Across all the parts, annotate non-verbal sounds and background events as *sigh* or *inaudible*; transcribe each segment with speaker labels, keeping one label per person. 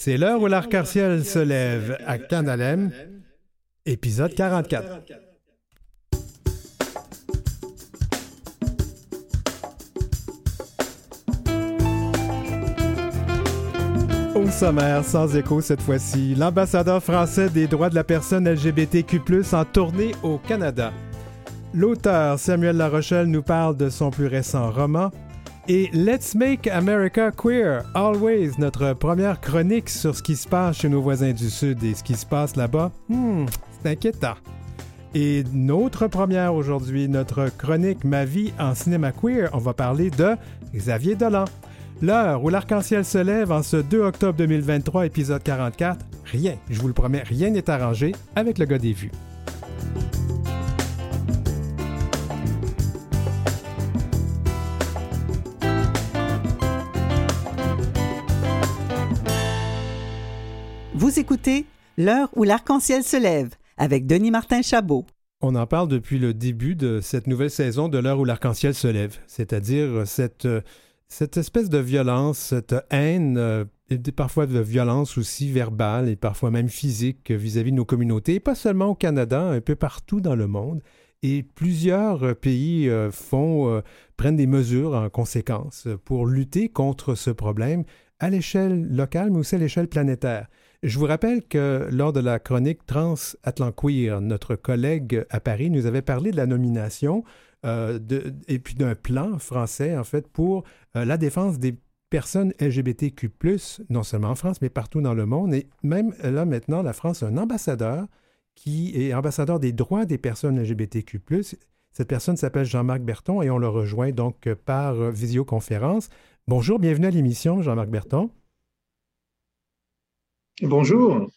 Speaker 1: C'est l'heure où l'arc-en-ciel se lève à Canalem, épisode 44. Au sommaire, sans écho cette fois-ci, l'ambassadeur français des droits de la personne LGBTQ+, en tournée au Canada. L'auteur Samuel Larochelle nous parle de son plus récent roman, et Let's Make America Queer, Always, notre première chronique sur ce qui se passe chez nos voisins du Sud et ce qui se passe là-bas, hmm, c'est inquiétant. Et notre première aujourd'hui, notre chronique Ma vie en cinéma queer, on va parler de Xavier Dolan. L'heure où l'arc-en-ciel se lève en ce 2 octobre 2023, épisode 44, rien, je vous le promets, rien n'est arrangé avec le gars des vues.
Speaker 2: Vous écoutez L'heure où l'arc-en-ciel se lève avec Denis Martin Chabot.
Speaker 1: On en parle depuis le début de cette nouvelle saison de l'heure où l'arc-en-ciel se lève, c'est-à-dire cette, cette espèce de violence, cette haine, euh, et parfois de violence aussi verbale et parfois même physique vis-à-vis de nos communautés, et pas seulement au Canada, un peu partout dans le monde. Et plusieurs pays euh, font, euh, prennent des mesures en conséquence pour lutter contre ce problème à l'échelle locale, mais aussi à l'échelle planétaire. Je vous rappelle que lors de la chronique Transatlanqueer, notre collègue à Paris nous avait parlé de la nomination euh, et puis d'un plan français, en fait, pour euh, la défense des personnes LGBTQ, non seulement en France, mais partout dans le monde. Et même là, maintenant, la France a un ambassadeur qui est ambassadeur des droits des personnes LGBTQ. Cette personne s'appelle Jean-Marc Berton et on le rejoint donc par visioconférence. Bonjour, bienvenue à l'émission, Jean-Marc Berton.
Speaker 3: Bonjour.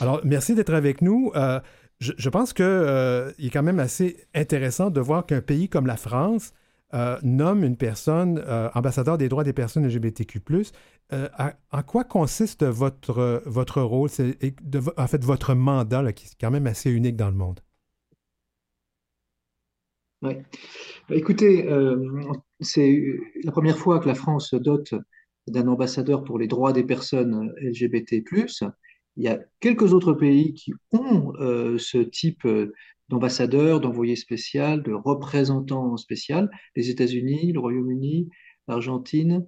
Speaker 1: Alors, merci d'être avec nous. Euh, je, pense qu'il euh, est quand même assez intéressant de voir qu'un pays comme la France euh, nomme une personne ambassadeur des droits des personnes LGBTQ. en quoi consiste votre, votre rôle, en fait votre mandat, qui est quand même assez unique dans le monde?
Speaker 3: Oui. Écoutez, c'est la première fois que la France dote d'un ambassadeur pour les droits des personnes LGBT+. Il y a quelques autres pays qui ont euh, ce type euh, d'ambassadeur, d'envoyé spécial, de représentant spécial, les États-Unis, le Royaume-Uni, l'Argentine,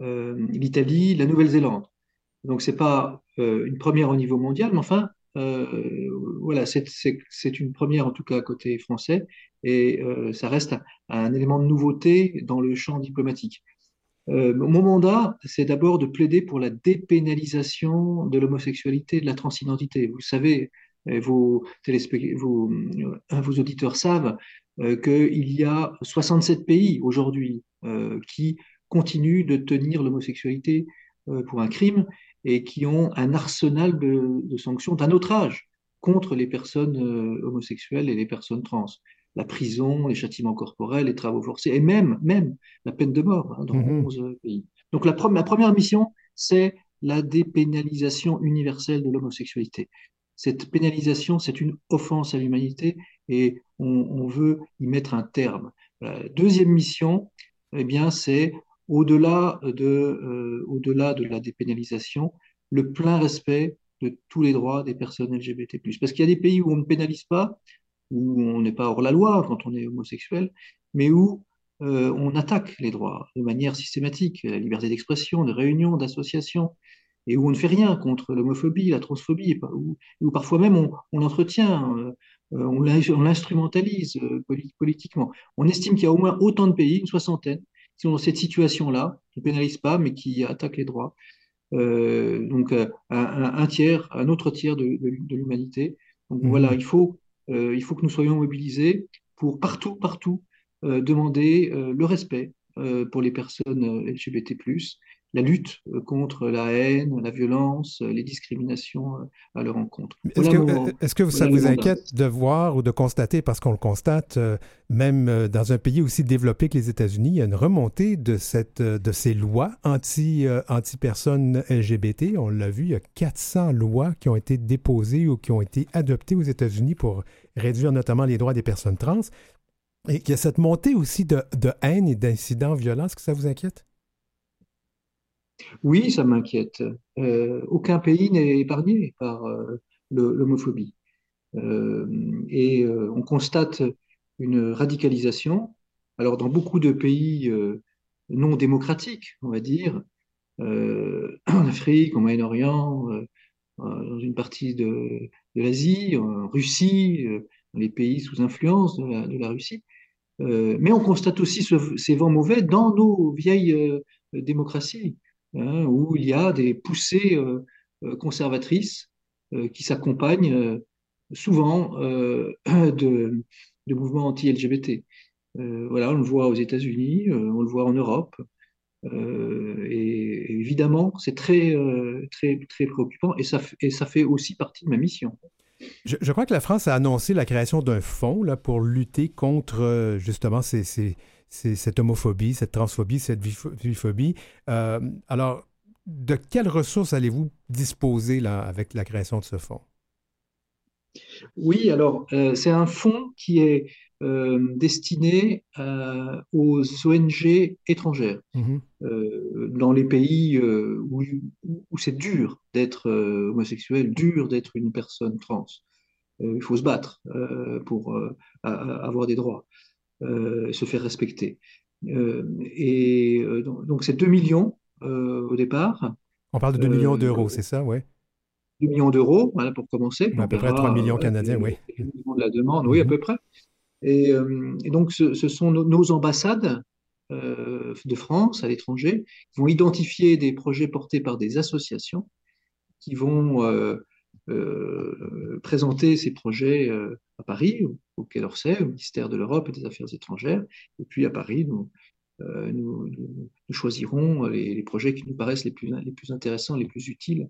Speaker 3: euh, l'Italie, la Nouvelle-Zélande. Donc c'est pas une première au niveau mondial, mais enfin voilà, c'est une première en tout cas côté français, et ça reste un élément de nouveauté dans le champ diplomatique. Euh, mon mandat, c'est d'abord de plaider pour la dépénalisation de l'homosexualité de la transidentité. Vous savez, euh, vos, euh, vos auditeurs savent qu'il y a 67 pays aujourd'hui qui continuent de tenir l'homosexualité pour un crime et qui ont un arsenal de, de sanctions d'un autre âge contre les personnes homosexuelles et les personnes trans la prison, les châtiments corporels, les travaux forcés, et même, même la peine de mort hein, dans 11 mhm. pays. Donc la, première mission, c'est la dépénalisation universelle de l'homosexualité. Cette pénalisation, c'est une offense à l'humanité et on, veut y mettre un terme. La deuxième mission, eh bien, c'est au-delà de, euh, au-delà de la dépénalisation, le plein respect de tous les droits des personnes LGBT+. Parce qu'il y a des pays où on ne pénalise pas, où on n'est pas hors la loi quand on est homosexuel, mais où euh, on attaque les droits de manière systématique, la liberté d'expression, de réunion, d'association, et où on ne fait rien contre l'homophobie, la transphobie, où, où parfois même on, on l'entretient, euh, on l'instrumentalise euh, politiquement. On estime qu'il y a au moins autant de pays, une soixantaine, qui sont dans cette situation-là, qui ne pénalisent pas, mais qui attaquent les droits. donc un, tiers, un autre tiers de, de, l'humanité. Donc mmh. voilà, il faut euh, il faut que nous soyons mobilisés pour partout, partout euh, demander euh, le respect pour les personnes LGBT+, la lutte contre la haine, la violence, les discriminations à leur encontre.
Speaker 1: Est-ce que, ça vous inquiète de voir ou de constater, parce qu'on le constate même dans un pays aussi développé que les États-Unis, il y a une remontée de, cette, de ces lois anti, anti-personnes LGBT. On l'a vu, il y a 400 lois qui ont été déposées ou qui ont été adoptées aux États-Unis pour réduire notamment les droits des personnes trans. Et qu'il y a cette montée aussi de, haine et d'incidents violents. Est-ce que ça vous inquiète?
Speaker 3: Oui, ça m'inquiète. Euh, aucun pays n'est épargné par euh, l'homophobie. Euh, et on constate une radicalisation. Alors, dans beaucoup de pays non démocratiques, on va dire, *clears throat* en Afrique, au Moyen-Orient, dans une partie de, l'Asie, en Russie, dans les pays sous influence de la, Russie. Mais on constate aussi ce- ces vents mauvais dans nos vieilles démocraties, hein, où il y a des poussées euh, euh, conservatrices euh, qui s'accompagnent souvent *clears throat* de, de mouvements anti-LGBT. Voilà, on le voit aux États-Unis, on le voit en Europe, et, évidemment, c'est très, très, très préoccupant, et ça, et ça fait aussi partie de ma mission.
Speaker 1: Je, crois que la France a annoncé la création d'un fonds là, pour lutter contre justement ces- cette homophobie, cette transphobie, cette bipho- biphobie. Euh, alors, de quelles ressources allez-vous disposer là, avec la création de ce fonds?
Speaker 3: Oui, alors euh, c'est un fonds qui est euh, destiné aux ONG étrangères euh, dans les pays où, où c'est dur d'être homosexuel, dur d'être une personne trans. Il faut se battre pour avoir des droits, euh, se faire respecter. Euh, et euh, donc donc c'est 2 millions au départ,
Speaker 1: On parle de 2 millions d'euros, c'est ça, oui?
Speaker 3: 2 millions d'euros voilà, pour commencer,
Speaker 1: À peu près 3
Speaker 3: verra
Speaker 1: millions canadiens, oui.
Speaker 3: de la demande, oui à
Speaker 1: Mhm.
Speaker 3: peu près. Et, et donc, ce, ce sont nos, nos ambassades euh, de France à l'étranger qui vont identifier des projets portés par des associations qui vont euh, euh, présenter ces projets euh, à Paris, au, au Quai d'Orsay, au ministère de l'Europe et des Affaires étrangères. Et puis à Paris, nous, euh, nous, nous- nous choisirons les, les projets qui nous paraissent les plus, les plus intéressants, les plus utiles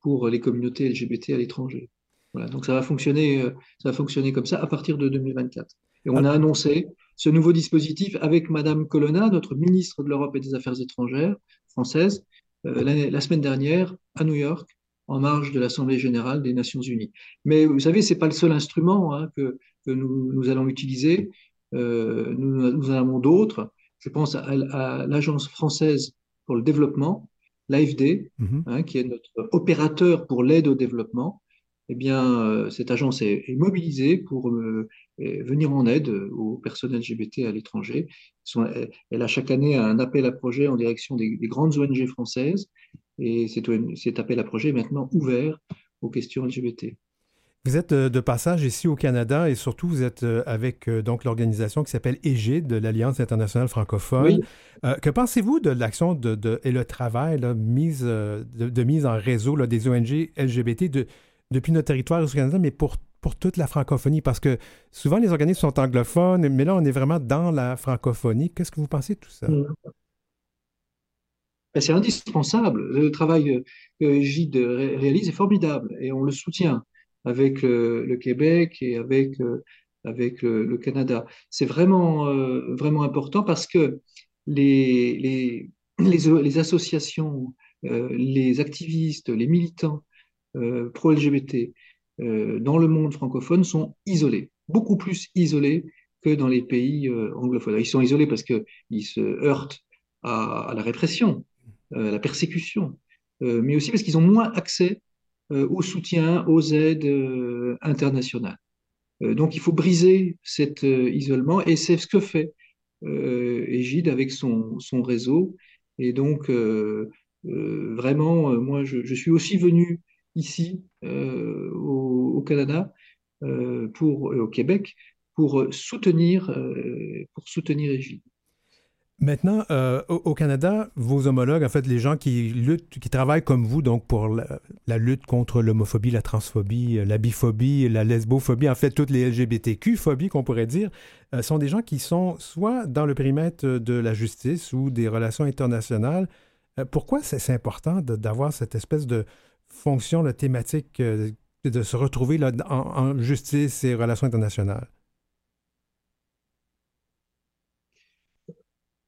Speaker 3: pour les communautés LGBT à l'étranger. Voilà, donc ça va fonctionner, ça va fonctionner comme ça à partir de 2024. Et on a annoncé ce nouveau dispositif avec Madame Colonna, notre ministre de l'Europe et des Affaires étrangères française, la, la semaine dernière à New York, en marge de l'Assemblée générale des Nations unies. Mais vous savez, c'est pas le seul instrument hein, que, que nous, nous allons utiliser. Euh, nous, nous en avons d'autres. Je pense à, à l'Agence française pour le développement, l'AFD,
Speaker 1: mhm.
Speaker 3: hein, qui est notre opérateur pour l'aide au développement, eh bien, euh, cette agence est, est mobilisée pour euh, venir en aide aux personnes LGBT à l'étranger. Elle elle a chaque année un appel à projet en direction des, des grandes ONG françaises et cet, appel à projet est maintenant ouvert aux questions LGBT.
Speaker 1: Vous êtes euh, de passage ici au Canada et surtout vous êtes euh, avec euh, donc l'organisation qui s'appelle EGID, de l'Alliance internationale francophone.
Speaker 3: Oui,
Speaker 1: Euh, que pensez-vous de l'action de, de- et le travail là, mise, de, de mise en réseau là, des ONG LGBT de- depuis notre territoire au Canada, mais pour, pour toute la francophonie? Parce que souvent les organismes sont anglophones, mais là on est vraiment dans la francophonie. Qu'est-ce que vous pensez de tout ça?
Speaker 3: Ben, c'est indispensable. Le travail euh, que Gide ré- réalise est formidable et on le soutient avec le, le Québec et avec, euh, avec le, le Canada. C'est vraiment, euh, vraiment important parce que les, les, les, associations, euh, les activistes, les militants euh, pro-LGBT euh, dans le monde francophone sont isolés, beaucoup plus isolés que dans les pays euh, anglophones. Ils sont isolés parce qu'ils se heurtent à la répression, euh, la persécution, euh, mais aussi parce qu'ils ont moins accès euh, au soutien, aux aides internationales. Donc il faut briser cet isolement et c'est ce que fait Égide avec son, réseau. Et donc vraiment, moi je, suis aussi venu ici au, au Canada pour, au Québec pour soutenir, pour soutenir Égide.
Speaker 1: Maintenant, euh, au, Canada, vos homologues, en fait, les gens qui luttent, qui travaillent comme vous, donc pour la, la lutte contre l'homophobie, la transphobie, euh, la biphobie, la lesbophobie, en fait, toutes les LGBTQ-phobies qu'on pourrait dire, euh, sont des gens qui sont soit dans le périmètre de la justice ou des relations internationales. Pourquoi c'est important d'avoir cette espèce de fonction là, thématique, de se retrouver en justice et relations internationales?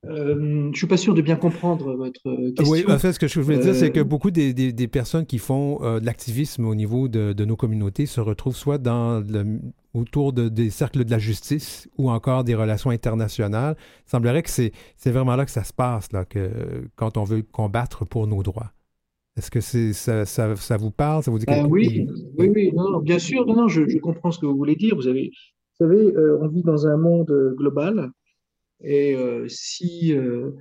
Speaker 3: Euh, je ne suis pas sûr de bien comprendre votre question.
Speaker 1: Oui, en fait, ce que je voulais dire, c'est que beaucoup des, des, personnes qui font de l'activisme au niveau de, de, nos communautés se retrouvent soit dans le, autour de, des cercles de la justice ou encore des relations internationales. Il semblerait que c'est vraiment là que ça se passe, là, que, quand on veut combattre pour nos droits. Est-ce que c'est ça, ça, ça, vous parle? Ça vous dit
Speaker 3: ben oui, oui, oui, non, bien sûr, non, non, je, je, comprends ce que vous voulez dire. Vous, avez, vous savez, euh, on vit dans un monde global et euh, si euh,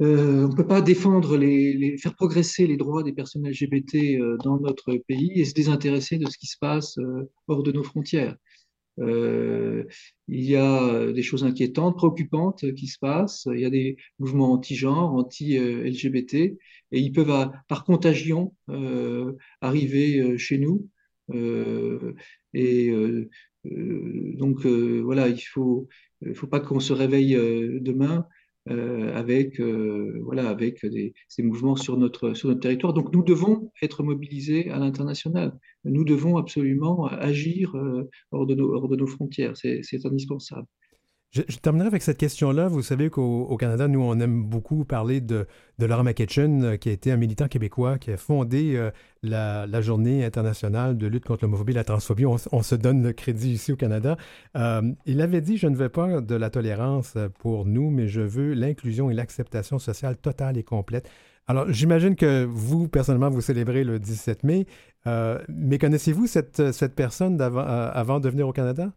Speaker 3: on ne peut pas défendre, les, faire progresser les droits des personnes LGBT dans notre pays et se désintéresser de ce qui se passe hors de nos frontières. Euh, il y a des choses inquiétantes, préoccupantes qui se passent. Il y a des mouvements anti-genre, anti-LGBT, et ils peuvent, par contagion, euh, arriver chez nous. et donc, voilà, il faut, il faut pas qu'on se réveille demain euh, avec, euh, voilà, avec ces mouvements sur notre, territoire. Donc nous devons être mobilisés à l'international. Nous devons absolument agir euh, hors de nos frontières. C'est indispensable.
Speaker 1: Je, terminerai avec cette question-là. Vous savez qu'au Canada, nous, on aime beaucoup parler de, de Laura McKitchen, euh, qui a été un militant québécois, qui a fondé euh, la, Journée internationale de lutte contre l'homophobie et la transphobie. On, se donne le crédit ici au Canada. Euh, il avait dit, je ne veux pas de la tolérance pour nous, mais je veux l'inclusion et l'acceptation sociale totale et complète. Alors, j'imagine que vous, personnellement, vous célébrez le 17 mai, mais connaissez-vous cette personne avant de venir au Canada?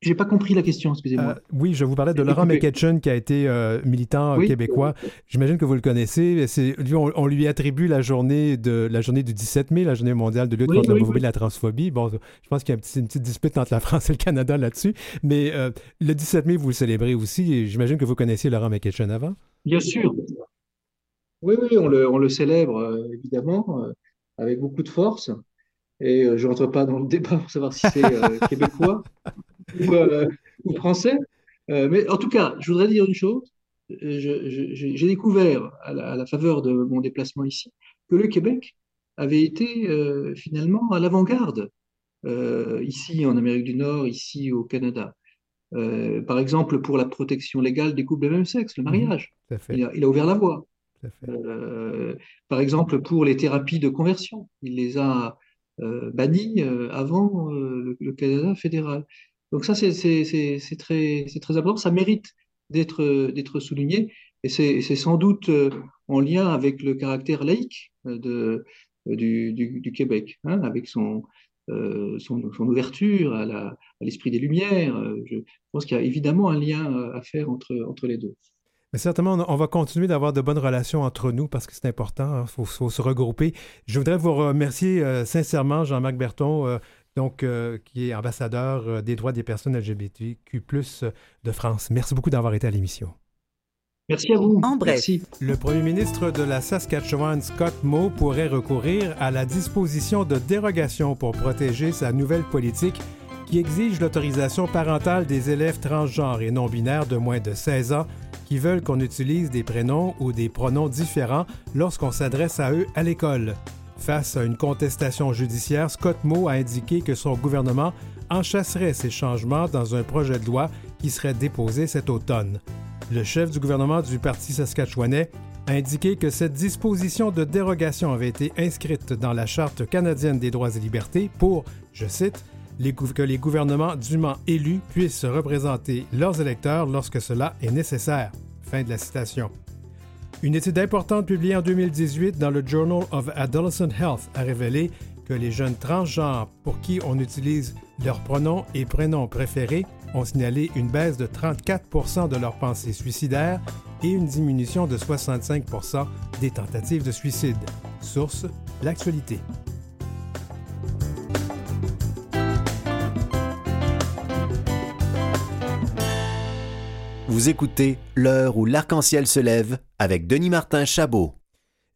Speaker 3: J'ai pas compris la question, excusez-moi. Euh,
Speaker 1: oui, je vous parlais de Laurent McKetchon, qui a été euh, militant québécois. J'imagine que vous le connaissez. Lui, on, lui attribue la journée, de, la journée du 17 mai, la journée mondiale de lutte contre l'homophobie et la transphobie. Bon, je pense qu'il y a une petite, dispute entre la *laughs* France et le Canada là-dessus. Mais euh, le 17 mai, vous le célébrez aussi. J'imagine que vous connaissiez Laurent McKetchon avant.
Speaker 3: Bien sûr. Oui, oui, on le, on le célèbre, évidemment, avec beaucoup de force. Et je ne rentre pas dans le *laughs* débat pour savoir si c'est québécois. Euh, ou, français. Euh, mais en tout cas, je voudrais dire une chose. J'ai découvert, à la, faveur de mon déplacement ici, que le Québec avait été euh, finalement à l'avant-garde, ici en Amérique du Nord, ici au Canada. par exemple, pour la protection légale des couples de même sexe, le mariage. il, a, ouvert la voie. par exemple, pour les thérapies de conversion, il les a bannies avant le, Canada fédéral. Donc ça, c'est très, très important, ça mérite d'être souligné, et c'est sans doute euh, en lien avec le caractère laïque euh, de, du, Québec, hein, avec son, euh, ouverture à l'esprit des Lumières. Je pense qu'il y a évidemment un lien à faire entre, les deux.
Speaker 1: Mais certainement, on va continuer d'avoir de bonnes relations entre nous parce que c'est important. Il hein, faut, faut, se regrouper. Je voudrais vous remercier sincèrement, Jean-Marc Berton, donc, euh, qui est ambassadeur euh, des droits des personnes LGBTQ, de France. Merci beaucoup d'avoir été à l'émission.
Speaker 3: Merci à vous.
Speaker 2: En bref.
Speaker 1: Le premier ministre de la Saskatchewan, Scott Moe, pourrait recourir à la disposition de dérogation pour protéger sa nouvelle politique qui exige l'autorisation parentale des élèves transgenres et non-binaires de moins de 16 ans qui veulent qu'on utilise des prénoms ou des pronoms différents lorsqu'on s'adresse à eux à l'école. Face à une contestation judiciaire, Scott Moe a indiqué que son gouvernement enchasserait ces changements dans un projet de loi qui serait déposé cet automne. Le chef du gouvernement du Parti saskatchewanais a indiqué que cette disposition de dérogation avait été inscrite dans la Charte canadienne des droits et libertés pour, je cite, que les gouvernements dûment élus puissent représenter leurs électeurs lorsque cela est nécessaire. Fin de la citation. Une étude importante publiée en 2018 dans le Journal of Adolescent Health a révélé que les jeunes transgenres pour qui on utilise leurs pronoms et prénoms préférés ont signalé une baisse de 34% de leurs pensées suicidaires et une diminution de 65% des tentatives de suicide. Source L'actualité.
Speaker 4: Vous écoutez L'heure où l'arc-en-ciel se lève avec Denis Martin Chabot.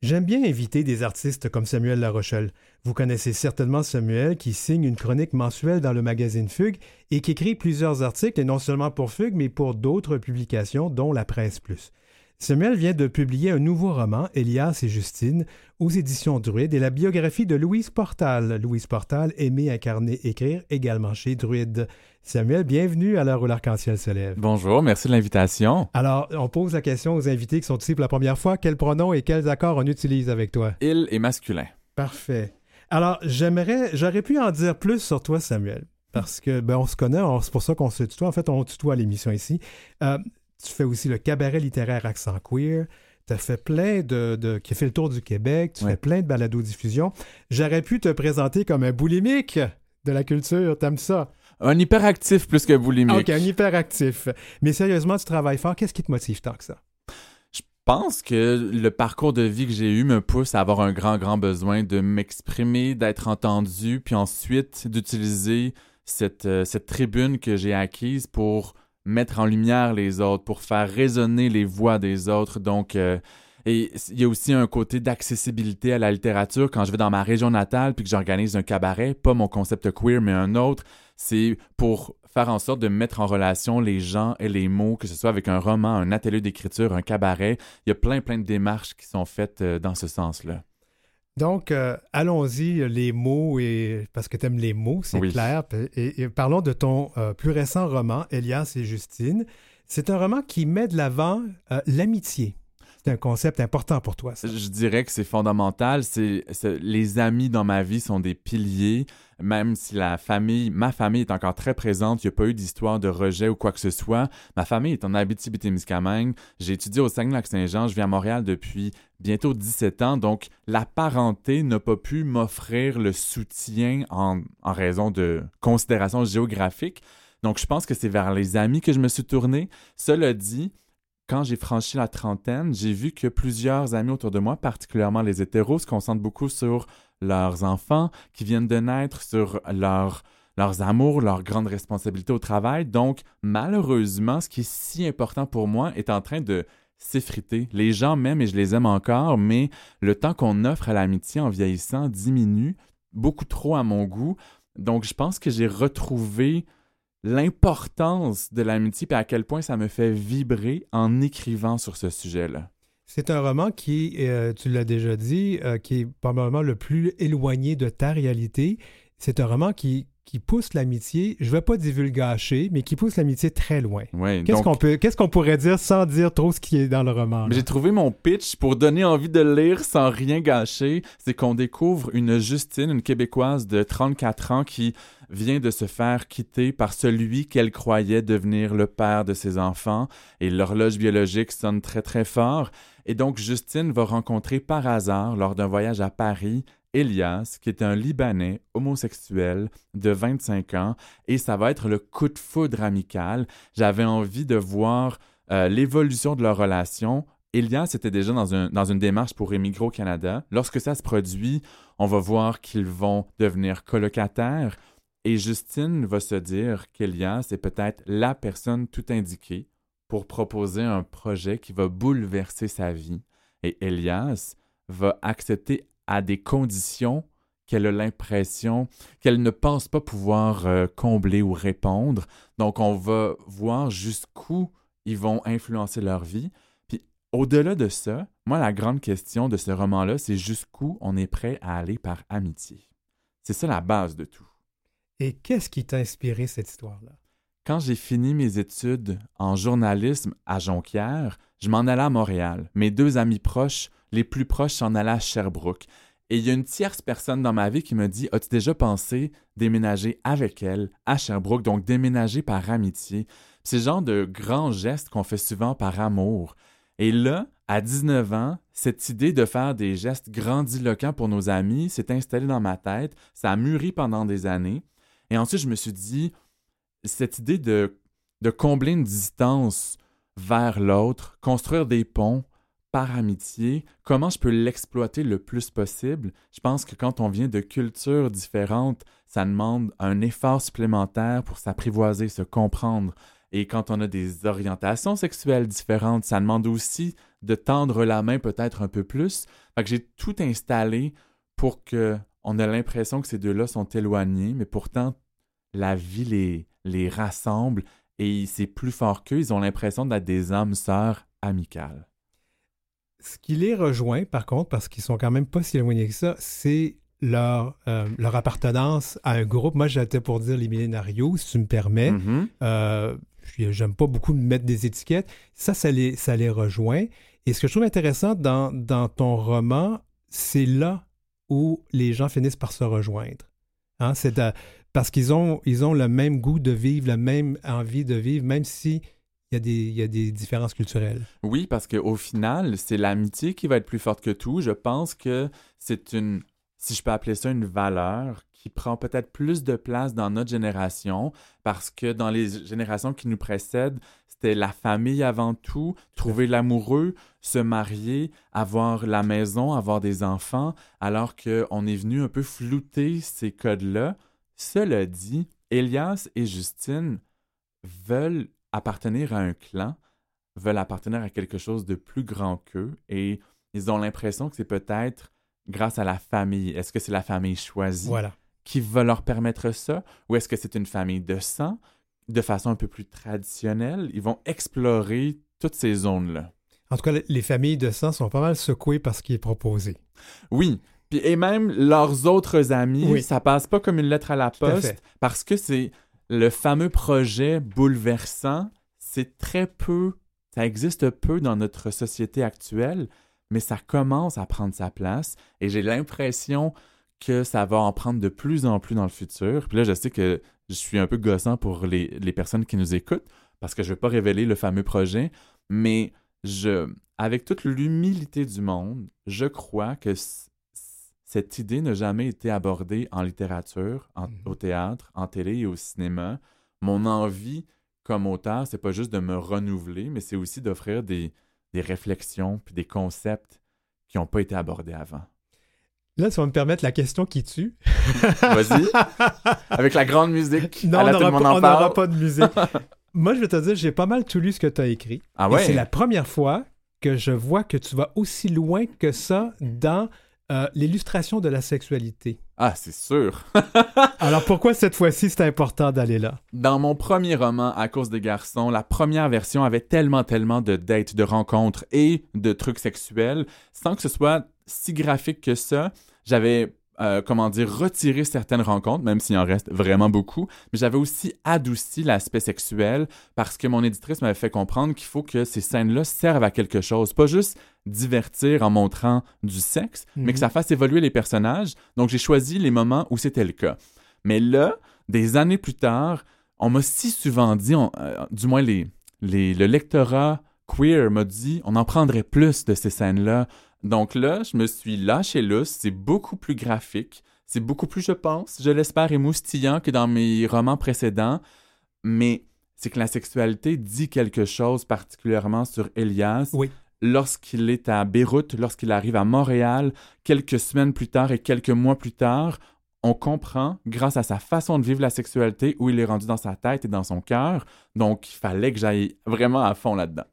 Speaker 1: J'aime bien inviter des artistes comme Samuel Larochelle. Vous connaissez certainement Samuel qui signe une chronique mensuelle dans le magazine Fugue et qui écrit plusieurs articles, et non seulement pour Fugue, mais pour d'autres publications, dont la Presse Plus. Samuel vient de publier un nouveau roman, Elias et Justine, aux éditions Druide, et la biographie de Louise Portal. Louise Portal, aimée, incarner, écrire, également chez Druide. Samuel, bienvenue à l'heure où l'arc-en-ciel se lève.
Speaker 5: Bonjour, merci de l'invitation.
Speaker 1: Alors, on pose la question aux invités qui sont ici pour la première fois. Quels pronoms et quels accords on utilise avec toi?
Speaker 5: Il est masculin.
Speaker 1: Parfait. Alors, j'aimerais, j'aurais pu en dire plus sur toi, Samuel, parce que, ben, on se connaît, c'est pour ça qu'on se tutoie. En fait, on tutoie l'émission ici. Euh, tu fais aussi le cabaret littéraire Accent Queer. Tu as fait plein de, qui a fait le tour du Québec. Tu fais plein de balados-diffusion. J'aurais pu te présenter comme un boulimique de la culture. T'aimes ça?
Speaker 5: Un hyperactif plus que boulimique.
Speaker 1: OK, un hyperactif. Mais sérieusement, tu travailles fort. Qu'est-ce qui te motive tant que ça?
Speaker 5: Je pense que le parcours de vie que j'ai eu me pousse à avoir un grand, grand besoin de m'exprimer, d'être entendu, puis ensuite d'utiliser cette, euh, cette tribune que j'ai acquise pour mettre en lumière les autres, pour faire résonner les voix des autres. Donc, euh, et il y a aussi un côté d'accessibilité à la littérature. Quand je vais dans ma région natale puis que j'organise un cabaret, pas mon concept queer, mais un autre, c'est pour faire en sorte de mettre en relation les gens et les mots, que ce soit avec un roman, un atelier d'écriture, un cabaret. Il y a plein, plein de démarches qui sont faites euh, dans ce sens-là.
Speaker 1: Donc, euh, allons-y, les mots, et, parce que tu aimes les mots, c'est clair. Et, parlons de ton euh, plus récent roman, Elias et Justine. C'est un roman qui met de l'avant euh, l'amitié. C'est un concept important pour toi.
Speaker 5: Je dirais que c'est fondamental. Les amis dans ma vie sont des piliers. Même si la famille, ma famille est encore très présente, il n'y a pas eu d'histoire de rejet ou quoi que ce soit. Ma famille est en Abitibi-Témiscamingue. J'ai étudié au Saguenay-Lac-Saint-Jean. Je vis à Montréal depuis bientôt 17 ans. Donc, la parenté n'a pas pu m'offrir le soutien en, en raison de considérations géographiques. Donc, je pense que c'est vers les amis que je me suis tourné. Cela dit, quand j'ai franchi la trentaine, j'ai vu que plusieurs amis autour de moi, particulièrement les hétéros, se concentrent beaucoup sur leurs enfants qui viennent de naître, sur leur, leurs amours, leurs grandes responsabilités au travail. Donc, malheureusement, ce qui est si important pour moi est en train de s'effriter. Les gens m'aiment et je les aime encore, mais le temps qu'on offre à l'amitié en vieillissant diminue beaucoup trop à mon goût. Donc, je pense que j'ai retrouvé l'importance de l'amitié et à quel point ça me fait vibrer en écrivant sur ce sujet-là.
Speaker 1: C'est un roman qui, euh, tu l'as déjà dit, euh, qui est probablement le plus éloigné de ta réalité. C'est un roman qui, qui pousse l'amitié, je ne vais pas divulgacher, mais qui pousse l'amitié très loin. qu'est-ce qu'on peut, qu'est-ce qu'on pourrait dire sans dire trop ce qui est dans le roman?
Speaker 5: J'ai trouvé mon pitch pour donner envie de lire sans rien gâcher. C'est qu'on découvre une Justine, une Québécoise de 34 ans qui vient de se faire quitter par celui qu'elle croyait devenir le père de ses enfants et l'horloge biologique sonne très très fort. Et donc Justine va rencontrer par hasard lors d'un voyage à Paris Elias, qui est un Libanais homosexuel de 25 ans, et ça va être le coup de foudre amical. J'avais envie de voir euh, l'évolution de leur relation. Elias était déjà dans, dans une démarche pour émigrer au Canada. Lorsque ça se produit, on va voir qu'ils vont devenir colocataires. Et Justine va se dire qu'Elias est peut-être la personne tout indiquée pour proposer un projet qui va bouleverser sa vie. Et Elias va accepter à des conditions qu'elle a l'impression qu'elle ne pense pas pouvoir euh, combler ou répondre. Donc, on va voir jusqu'où ils vont influencer leur vie. Puis, au-delà de ça, moi, la grande question de ce roman-là, c'est jusqu'où on est prêt à aller par amitié. C'est ça la base de tout.
Speaker 1: Et qu'est-ce qui t'a inspiré cette histoire-là?
Speaker 5: Quand j'ai fini mes études en journalisme à Jonquière, je m'en allais à Montréal. Mes deux amis proches les plus proches s'en allaient à Sherbrooke. Et il y a une tierce personne dans ma vie qui me dit As-tu déjà pensé déménager avec elle à Sherbrooke, donc déménager par amitié? C'est le genre de grands gestes qu'on fait souvent par amour. Et là, à 19 ans, cette idée de faire des gestes grandiloquents pour nos amis s'est installée dans ma tête. Ça a mûri pendant des années. Et ensuite, je me suis dit Cette idée de, de combler une distance vers l'autre, construire des ponts, par amitié, comment je peux l'exploiter le plus possible? Je pense que quand on vient de cultures différentes, ça demande un effort supplémentaire pour s'apprivoiser, se comprendre. Et quand on a des orientations sexuelles différentes, ça demande aussi de tendre la main peut-être un peu plus. Fait que j'ai tout installé pour que on ait l'impression que ces deux-là sont éloignés, mais pourtant la vie les, les rassemble et c'est plus fort qu'eux. Ils ont l'impression d'être des âmes sœurs amicales.
Speaker 1: ce qui les rejoint, par contre, parce qu'ils sont quand même pas si éloignés que ça, c'est leur, euh, leur appartenance à un groupe. Moi, j'étais pour dire les millénarios, si tu me permets.
Speaker 5: Mhm.
Speaker 1: Euh, J'aime pas beaucoup mettre des étiquettes. Ça, ça les, ça les rejoint. Et ce que je trouve intéressant dans, dans ton roman, c'est là où les gens finissent par se rejoindre. Hein, c'est parce qu'ils ont, ils ont le même goût de vivre, la même envie de vivre, même si il y a des, il y a des différences culturelles.
Speaker 5: Oui, parce qu'au final, c'est l'amitié qui va être plus forte que tout. Je pense que c'est une, si je peux appeler ça une valeur, qui prend peut-être plus de place dans notre génération, parce que dans les générations qui nous précèdent, c'était la famille avant tout, trouver l'amoureux, se marier, avoir la maison, avoir des enfants, alors qu'on est venu un peu flouter ces codes-là. Cela dit, Elias et Justine veulent appartenir à un clan, veulent appartenir à quelque chose de plus grand qu'eux et ils ont l'impression que c'est peut-être grâce à la famille. Est-ce que c'est la famille choisie
Speaker 1: Voilà.
Speaker 5: qui va leur permettre ça ou est-ce que c'est une famille de sang? De façon un peu plus traditionnelle? Ils vont explorer toutes ces zones-là.
Speaker 1: En tout cas, les familles de sang sont pas mal secouées par ce qui est proposé.
Speaker 5: Oui. Puis, et même leurs autres amis,
Speaker 1: Oui.
Speaker 5: ça passe pas comme une lettre à la
Speaker 1: à
Speaker 5: poste parce que c'est le fameux projet bouleversant. C'est très peu, ça existe peu dans notre société actuelle, mais ça commence à prendre sa place et j'ai l'impression que ça va en prendre de plus en plus dans le futur. Puis là, je sais que je suis un peu gossant pour les, les personnes qui nous écoutent parce que je ne vais pas révéler le fameux projet, mais je, avec toute l'humilité du monde, je crois que cette idée n'a jamais été abordée en littérature, en-
Speaker 1: Mhm.
Speaker 5: au théâtre, en télé et au cinéma. Mon envie comme auteur, c'est pas juste de me renouveler, mais c'est aussi d'offrir des, des réflexions puis des concepts qui n'ont pas été abordés avant.
Speaker 1: Là, tu vas me permettre la question qui tue. *laughs*
Speaker 5: Vas-y, *laughs* avec la grande musique.
Speaker 1: Non,
Speaker 5: à
Speaker 1: on n'aura pas, de musique. *laughs* Moi, je vais te dire, j'ai pas mal tout lu ce que tu as écrit.
Speaker 5: Ah ouais?
Speaker 1: c'est la première fois que je vois que tu vas aussi loin que ça dans euh, l'illustration de la sexualité.
Speaker 5: Ah, c'est sûr. *laughs*
Speaker 1: Alors pourquoi cette fois-ci c'est important d'aller là?
Speaker 5: Dans mon premier roman, À cause des garçons, la première version avait tellement, tellement de dates, de rencontres et de trucs sexuels, sans que ce soit si graphique que ça. J'avais, euh, comment dire, retiré certaines rencontres, même s'il en reste vraiment beaucoup, mais j'avais aussi adouci l'aspect sexuel parce que mon éditrice m'avait fait comprendre qu'il faut que ces scènes-là servent à quelque chose, pas juste divertir en montrant du sexe, mais
Speaker 1: Mhm.
Speaker 5: que ça fasse évoluer les personnages. Donc j'ai choisi les moments où c'était le cas. Mais là, des années plus tard, on m'a si souvent dit, on- euh, du moins les, les- le lectorat queer m'a dit, on en prendrait plus de ces scènes-là. Donc là, je me suis lâché lousse, c'est beaucoup plus graphique, c'est beaucoup plus, je pense, je l'espère, émoustillant que dans mes romans précédents, mais c'est que la sexualité dit quelque chose particulièrement sur Elias.
Speaker 1: Oui.
Speaker 5: Lorsqu'il est à Beyrouth, lorsqu'il arrive à Montréal, quelques semaines plus tard et quelques mois plus tard, on comprend, grâce à sa façon de vivre la sexualité, où il est rendu dans sa tête et dans son cœur. Donc, il fallait que j'aille vraiment à fond là-dedans.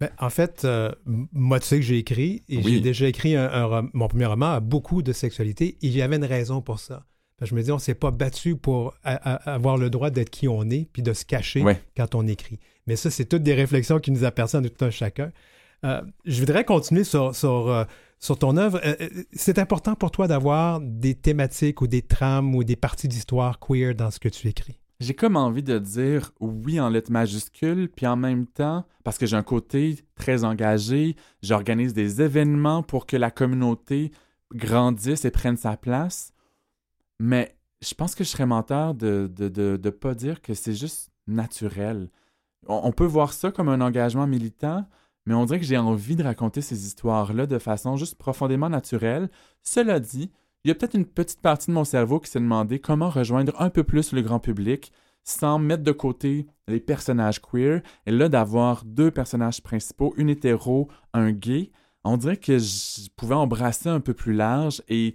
Speaker 1: Ben, en fait, euh, moi, tu sais que j'ai écrit, et
Speaker 5: Oui.
Speaker 1: j'ai déjà écrit un, un rom- mon premier roman à beaucoup de sexualité, et il y avait une raison pour ça. Que je me dis, on ne s'est pas battu pour a- a- avoir le droit d'être qui on est, puis de se cacher
Speaker 5: Ouais.
Speaker 1: quand on écrit. Mais ça, c'est toutes des réflexions qui nous appartiennent à tout un chacun. Euh, je voudrais continuer sur, sur, euh, sur ton œuvre. C'est important pour toi d'avoir des thématiques ou des trames ou des parties d'histoire queer dans ce que tu écris?
Speaker 5: J'ai comme envie de dire oui en lettres majuscules, puis en même temps, parce que j'ai un côté très engagé, j'organise des événements pour que la communauté grandisse et prenne sa place. Mais je pense que je serais menteur de ne pas dire que c'est juste naturel. On peut voir ça comme un engagement militant, mais on dirait que j'ai envie de raconter ces histoires-là de façon juste profondément naturelle. Cela dit, il y a peut-être une petite partie de mon cerveau qui s'est demandé comment rejoindre un peu plus le grand public sans mettre de côté les personnages queer. Et là, d'avoir deux personnages principaux, une hétéro, un gay, on dirait que je pouvais embrasser un peu plus large et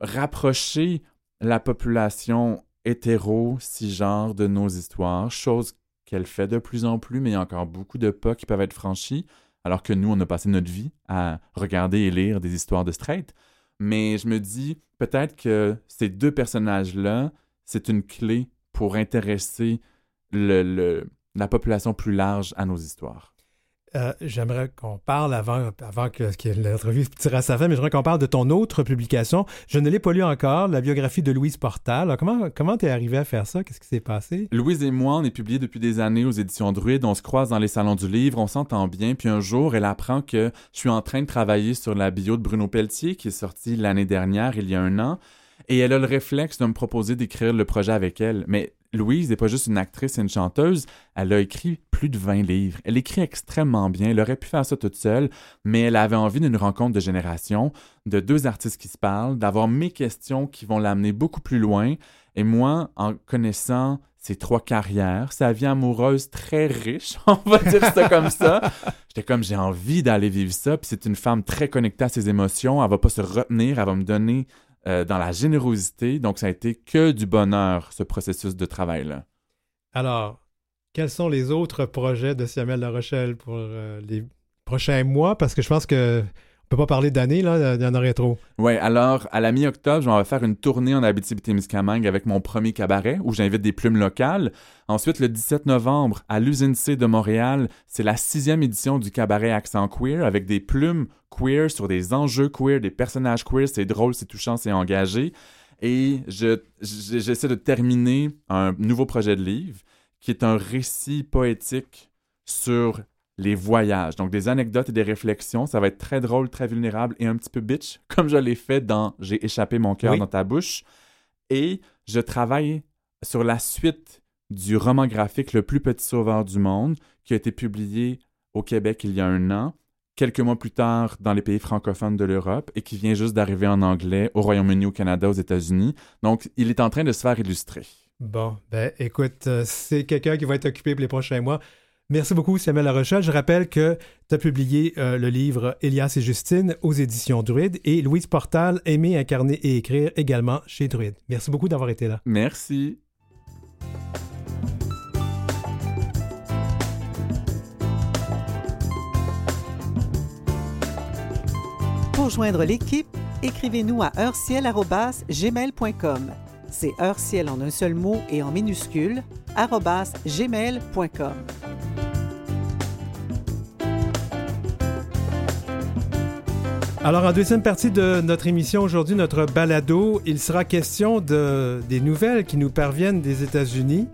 Speaker 5: rapprocher la population hétéro, cisgenre de nos histoires, chose qu'elle fait de plus en plus, mais il y a encore beaucoup de pas qui peuvent être franchis, alors que nous, on a passé notre vie à regarder et lire des histoires de straight. Mais je me dis, peut-être que ces deux personnages-là, c'est une clé pour intéresser le, la population plus large à nos histoires.
Speaker 1: Euh, j'aimerais qu'on parle avant, avant que, que l'entrevue tire à sa fin, mais j'aimerais qu'on parle de ton autre publication. Je ne l'ai pas lu encore, la biographie de Louise Portal. Comment comment t'es arrivé à faire ça? Qu'est-ce qui s'est passé?
Speaker 5: Louise et moi, on est publiés depuis des années aux éditions Druide. On se croise dans les salons du livre, on s'entend bien. Puis un jour, elle apprend que je suis en train de travailler sur la bio de Bruno Pelletier, qui est sorti l'année dernière, il y a un an. Et elle a le réflexe de me proposer d'écrire le projet avec elle. Mais Louise n'est pas juste une actrice et une chanteuse, elle a écrit plus de 20 livres. Elle écrit extrêmement bien, elle aurait pu faire ça toute seule, mais elle avait envie d'une rencontre de génération, de deux artistes qui se parlent, d'avoir mes questions qui vont l'amener beaucoup plus loin. Et moi, en connaissant ses trois carrières, sa vie amoureuse très riche, *laughs* on va dire ça comme ça. J'étais comme j'ai envie d'aller vivre ça, puis c'est une femme très connectée à ses émotions, elle va pas se retenir, elle va me donner euh, dans la générosité. Donc, ça a été que du bonheur, ce processus de travail-là.
Speaker 1: Alors, quels sont les autres projets de Samuel La Rochelle pour euh, les prochains mois? Parce que je pense que peut pas parler d'années, là, aurait trop.
Speaker 5: Oui, alors, à la mi-octobre, on va faire une tournée en Abitibi-Témiscamingue avec mon premier cabaret, où j'invite des plumes locales. Ensuite, le 17 novembre, à l'usine C de Montréal, c'est la sixième édition du cabaret Accent Queer, avec des plumes queer sur des enjeux queer, des personnages queer. C'est drôle, c'est touchant, c'est engagé. Et je, j'essaie de terminer un nouveau projet de livre, qui est un récit poétique sur les voyages. Donc, des anecdotes et des réflexions. Ça va être très drôle, très vulnérable et un petit peu bitch, *laughs* comme je l'ai fait dans J'ai échappé mon cœur
Speaker 1: Oui.
Speaker 5: dans ta bouche. Et je travaille sur la suite du roman graphique Le plus petit sauveur du monde, qui a été publié au Québec il y a un an, quelques mois plus tard dans les pays francophones de l'Europe, et qui vient juste d'arriver en anglais au Royaume-Uni, au Canada, aux États-Unis. Donc, il est en train de se faire illustrer.
Speaker 1: Bon, ben écoute, euh, c'est quelqu'un qui va être occupé pour les prochains mois. Merci beaucoup, Samuel La Rochelle. Je rappelle que tu as publié euh, le livre Elias et Justine aux éditions Druide et Louise Portal, Aimer, incarner et écrire également chez Druide. Merci beaucoup d'avoir été là.
Speaker 5: Merci.
Speaker 2: Pour joindre l'équipe, écrivez-nous à heurciel.gmail.com. C'est heurciel en un seul mot et en minuscule, gmail.com.
Speaker 1: Alors, en deuxième partie de notre émission aujourd'hui, notre balado, il sera question de, des nouvelles qui nous parviennent des États-Unis.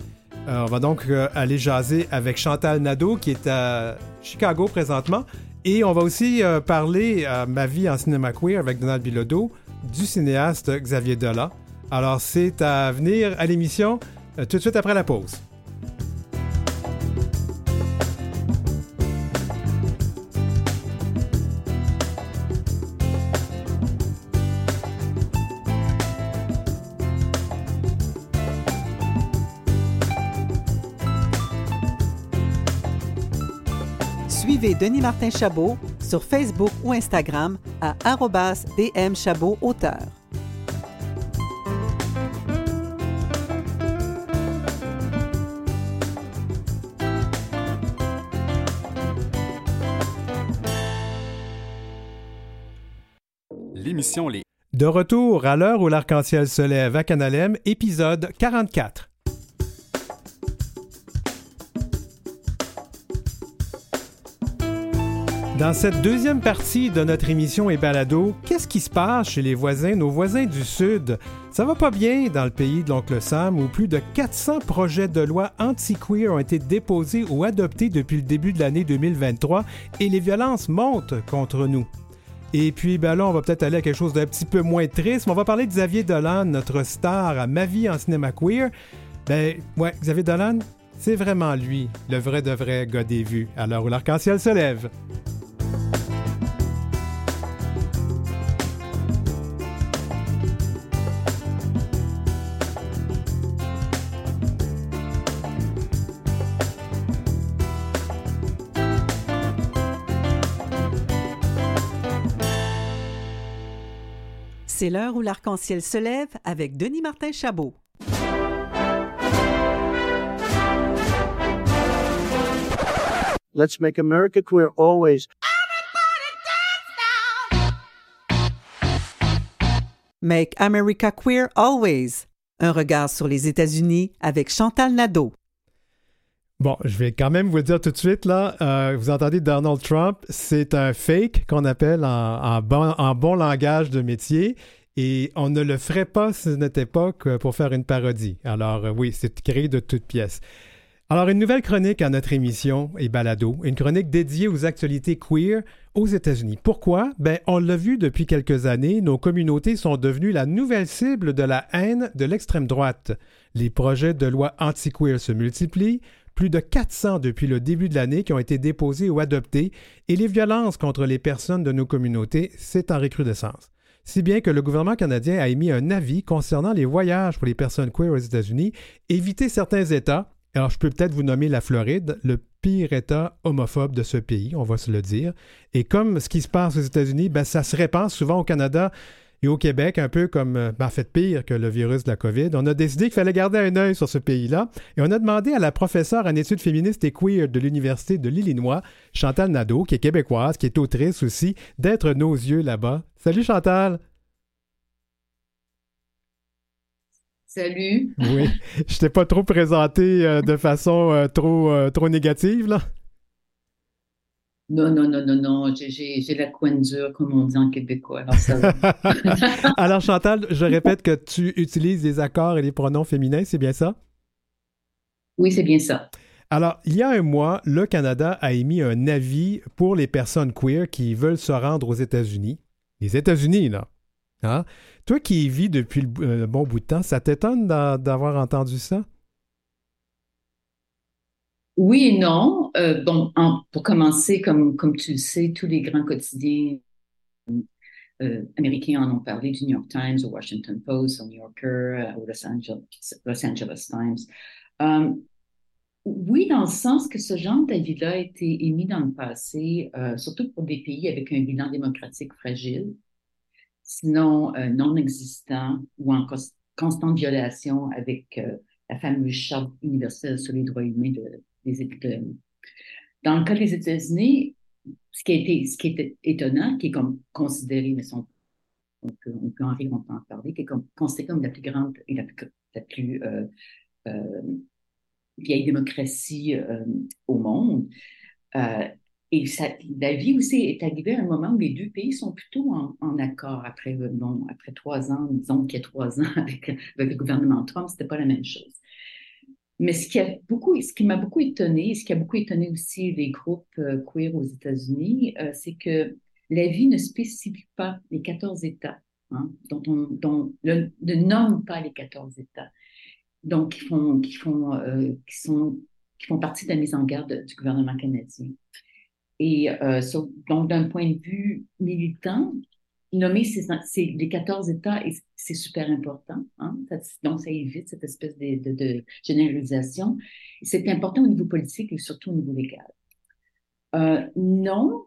Speaker 1: Euh, on va donc euh, aller jaser avec Chantal Nadeau, qui est à Chicago présentement. Et on va aussi euh, parler Ma vie en cinéma queer avec Donald Bilodeau, du cinéaste Xavier Dolan. Alors, c'est à venir à l'émission euh, tout de suite après la pause.
Speaker 2: Suivez Denis Martin Chabot sur Facebook ou Instagram à arobase
Speaker 1: De retour à l'heure où l'arc-en-ciel se lève à Canalem, épisode 44. Dans cette deuxième partie de notre émission et balado, qu'est-ce qui se passe chez les voisins, nos voisins du Sud? Ça va pas bien dans le pays de l'oncle Sam où plus de 400 projets de loi anti-queer ont été déposés ou adoptés depuis le début de l'année 2023 et les violences montent contre nous. Et puis, ben là, on va peut-être aller à quelque chose d'un petit peu moins triste. mais On va parler de Xavier Dolan, notre star à Ma vie en cinéma queer. Ben, ouais, Xavier Dolan, c'est vraiment lui, le vrai de vrai gars des vues, à l'heure où l'arc-en-ciel se lève.
Speaker 2: C'est l'heure où l'arc-en-ciel se lève avec Denis Martin Chabot.
Speaker 6: Let's make America queer always.
Speaker 2: Make America Queer Always. Un regard sur les États-Unis avec Chantal Nadeau.
Speaker 1: Bon, je vais quand même vous dire tout de suite, là. Euh, vous entendez Donald Trump, c'est un fake qu'on appelle en, bon, langage de métier. Et on ne le ferait pas si ce n'était pas pour faire une parodie. Alors euh, oui, c'est créé de toutes pièces. Alors, une nouvelle chronique à notre émission et balado, une chronique dédiée aux actualités queer aux États-Unis. Pourquoi? Ben, on l'a vu depuis quelques années, nos communautés sont devenues la nouvelle cible de la haine de l'extrême droite. Les projets de loi anti-queer se multiplient, plus de 400 depuis le début de l'année qui ont été déposés ou adoptés, et les violences contre les personnes de nos communautés, c'est en recrudescence. Si bien que le gouvernement canadien a émis un avis concernant les voyages pour les personnes queer aux États-Unis, éviter certains États, alors, je peux peut-être vous nommer la Floride, le pire État homophobe de ce pays, on va se le dire. Et comme ce qui se passe aux États-Unis, ben, ça se répand souvent au Canada et au Québec, un peu comme, euh, ben, en fait, pire que le virus de la COVID. On a décidé qu'il fallait garder un œil sur ce pays-là et on a demandé à la professeure en études féministes et queer de l'Université de l'Illinois, Chantal Nadeau, qui est québécoise, qui est autrice aussi, d'être nos yeux là-bas. Salut Chantal!
Speaker 7: Salut.
Speaker 1: Oui, je t'ai pas trop présenté euh, de façon euh, trop, euh, trop négative, là?
Speaker 7: Non, non, non, non, non. J'ai la coin dure, comme on dit en québécois. Alors, ça *laughs*
Speaker 1: alors, Chantal, je répète que tu utilises les accords et les pronoms féminins, c'est bien ça?
Speaker 7: Oui, c'est bien ça.
Speaker 1: Alors, il y a un mois, le Canada a émis un avis pour les personnes queer qui veulent se rendre aux États-Unis. Les États-Unis, là. Hein? Toi qui y vis depuis le, euh, bon bout de temps, ça t'étonne d'avoir entendu ça?
Speaker 7: Oui et non. Euh, bon, pour commencer, comme, comme tu le sais, tous les grands quotidiens euh, américains en ont parlé, du New York Times, au Washington Post, au New Yorker, au Los Angeles, Times. oui, dans le sens que ce genre d'avis-là a été émis dans le passé, surtout pour des pays avec un bilan démocratique fragile sinon euh, non existant ou en constante violation avec euh, la fameuse Charte universelle sur les droits humains Dans le cas des États-Unis, ce qui, a ce est étonnant, qui est comme considéré, mais on, on peut en rire, on peut en parler, qui est comme, considéré comme la plus grande et la plus, plus euh, vieille démocratie au monde, et ça, la vie aussi est arrivée à un moment où les deux pays sont plutôt en, accord après, euh, trois ans, disons qu'il y a trois ans avec, avec le gouvernement Trump, c'était pas la même chose. Mais ce qui a beaucoup, ce qui m'a beaucoup étonné, ce qui a beaucoup étonné aussi les groupes euh, queer aux États-Unis, euh, c'est que la vie ne spécifie pas les 14 États, hein, ne nomme pas les 14 États, donc qui font, qui font, qui sont, qui font partie de la mise en garde du gouvernement canadien. Et euh, donc, d'un point de vue militant, nommer ces, les 14 États, c'est super important. Hein? donc, ça évite cette espèce de, généralisation. C'est important au niveau politique et surtout au niveau légal. Euh, non,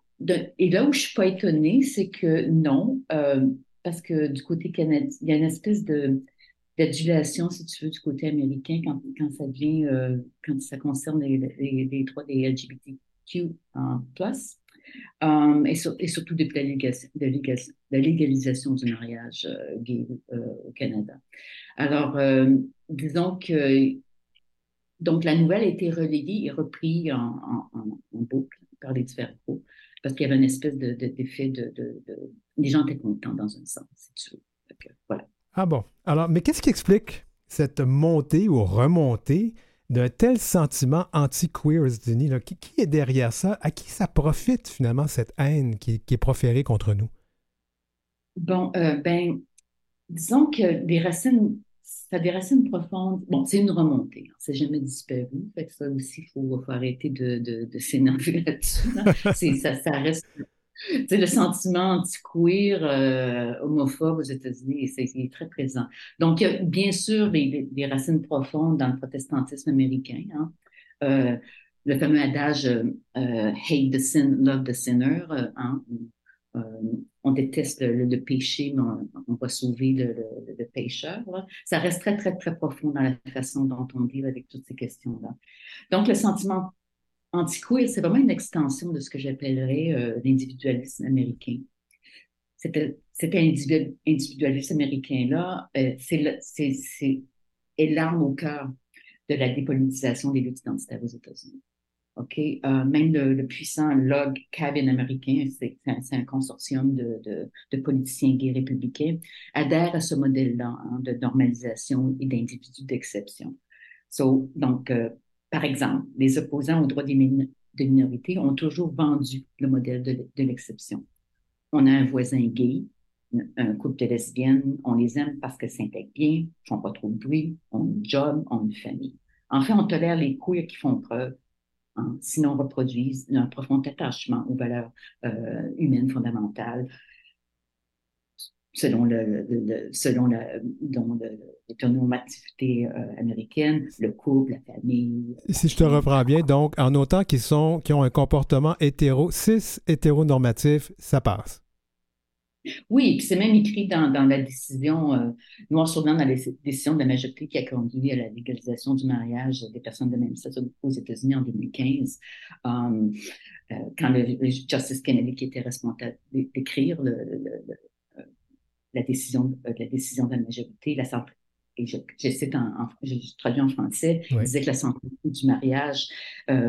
Speaker 7: et là où je suis pas étonnée, c'est que non, euh, parce que du côté canadien, il y a une espèce de d'adulation, si tu veux, du côté américain quand, ça vient, euh, quand ça concerne les, les, droits des LGBT en place, um, et, surtout de la, légalisation du mariage euh, gay euh, au Canada. Alors, euh, disons que donc la nouvelle a été relayée et reprise en, boucle par les différents groupes parce qu'il y avait une espèce d'effet de, de, de, Les gens étaient contents dans un sens, si tu veux. voilà.
Speaker 1: Ah bon. Alors, mais qu'est-ce qui explique cette montée ou remontée d'un tel sentiment anti-queer aux États-Unis? Qui, est derrière ça? À qui ça profite finalement cette haine qui, est proférée contre nous?
Speaker 7: Bon, euh, ben, disons que des racines, ça a des racines profondes. Bon, c'est une remontée, hein, c'est jamais disparu. Fait que ça aussi, il faut, arrêter de, de, s'énerver là-dessus. *laughs* ça, ça reste c'est le sentiment anti-queer, euh, homophobe aux États-Unis, c'est très présent. Donc, il y a bien sûr des, racines profondes dans le protestantisme américain. Hein. Euh, le fameux adage euh, hate the sin, love the sinner. Hein. on déteste le, péché, mais on, va sauver le, pécheur. Ça reste très, très, très profond dans la façon dont on vit avec toutes ces questions-là. Donc, le sentiment anti-queer, c'est vraiment une extension de ce que j'appellerais euh, l'individualisme américain. Cet individualisme américain-là, euh, c'est est l'arme au cœur de la dépolitisation des luttes identitaires aux États-Unis. OK? Euh, même le, puissant Log Cabin américain, c'est un, consortium de, de, politiciens gays républicains, adhère à ce modèle-là hein, de normalisation et d'individus d'exception. So, donc, euh, par exemple, les opposants aux droits des, minorités ont toujours vendu le modèle de, l'exception. On a un voisin gay, un couple de lesbiennes, on les aime parce qu'elles s'intègrent bien, font pas trop de bruit, ont un job, ont une famille. En fait, on tolère les queers qui font preuve Hein, sinon reproduisent un profond attachement aux valeurs euh, humaines fondamentales, selon le, selon la l'hétéronormativité euh, américaine, le couple, la famille.
Speaker 1: Si je te reprends bien, donc en autant qu'ils sont qui ont un comportement hétéro, cis hétéronormatif, ça passe.
Speaker 7: Oui, puis c'est même écrit dans, dans la décision, euh, noir sur blanc, dans la décision de la majorité qui a conduit à la légalisation du mariage des personnes de même sexe aux États-Unis en 2015, um, euh, quand le, Justice Kennedy qui était responsable d'écrire le, la, décision, la décision de la majorité, la et je, je cite en, je traduis en français, disait que la santé du mariage,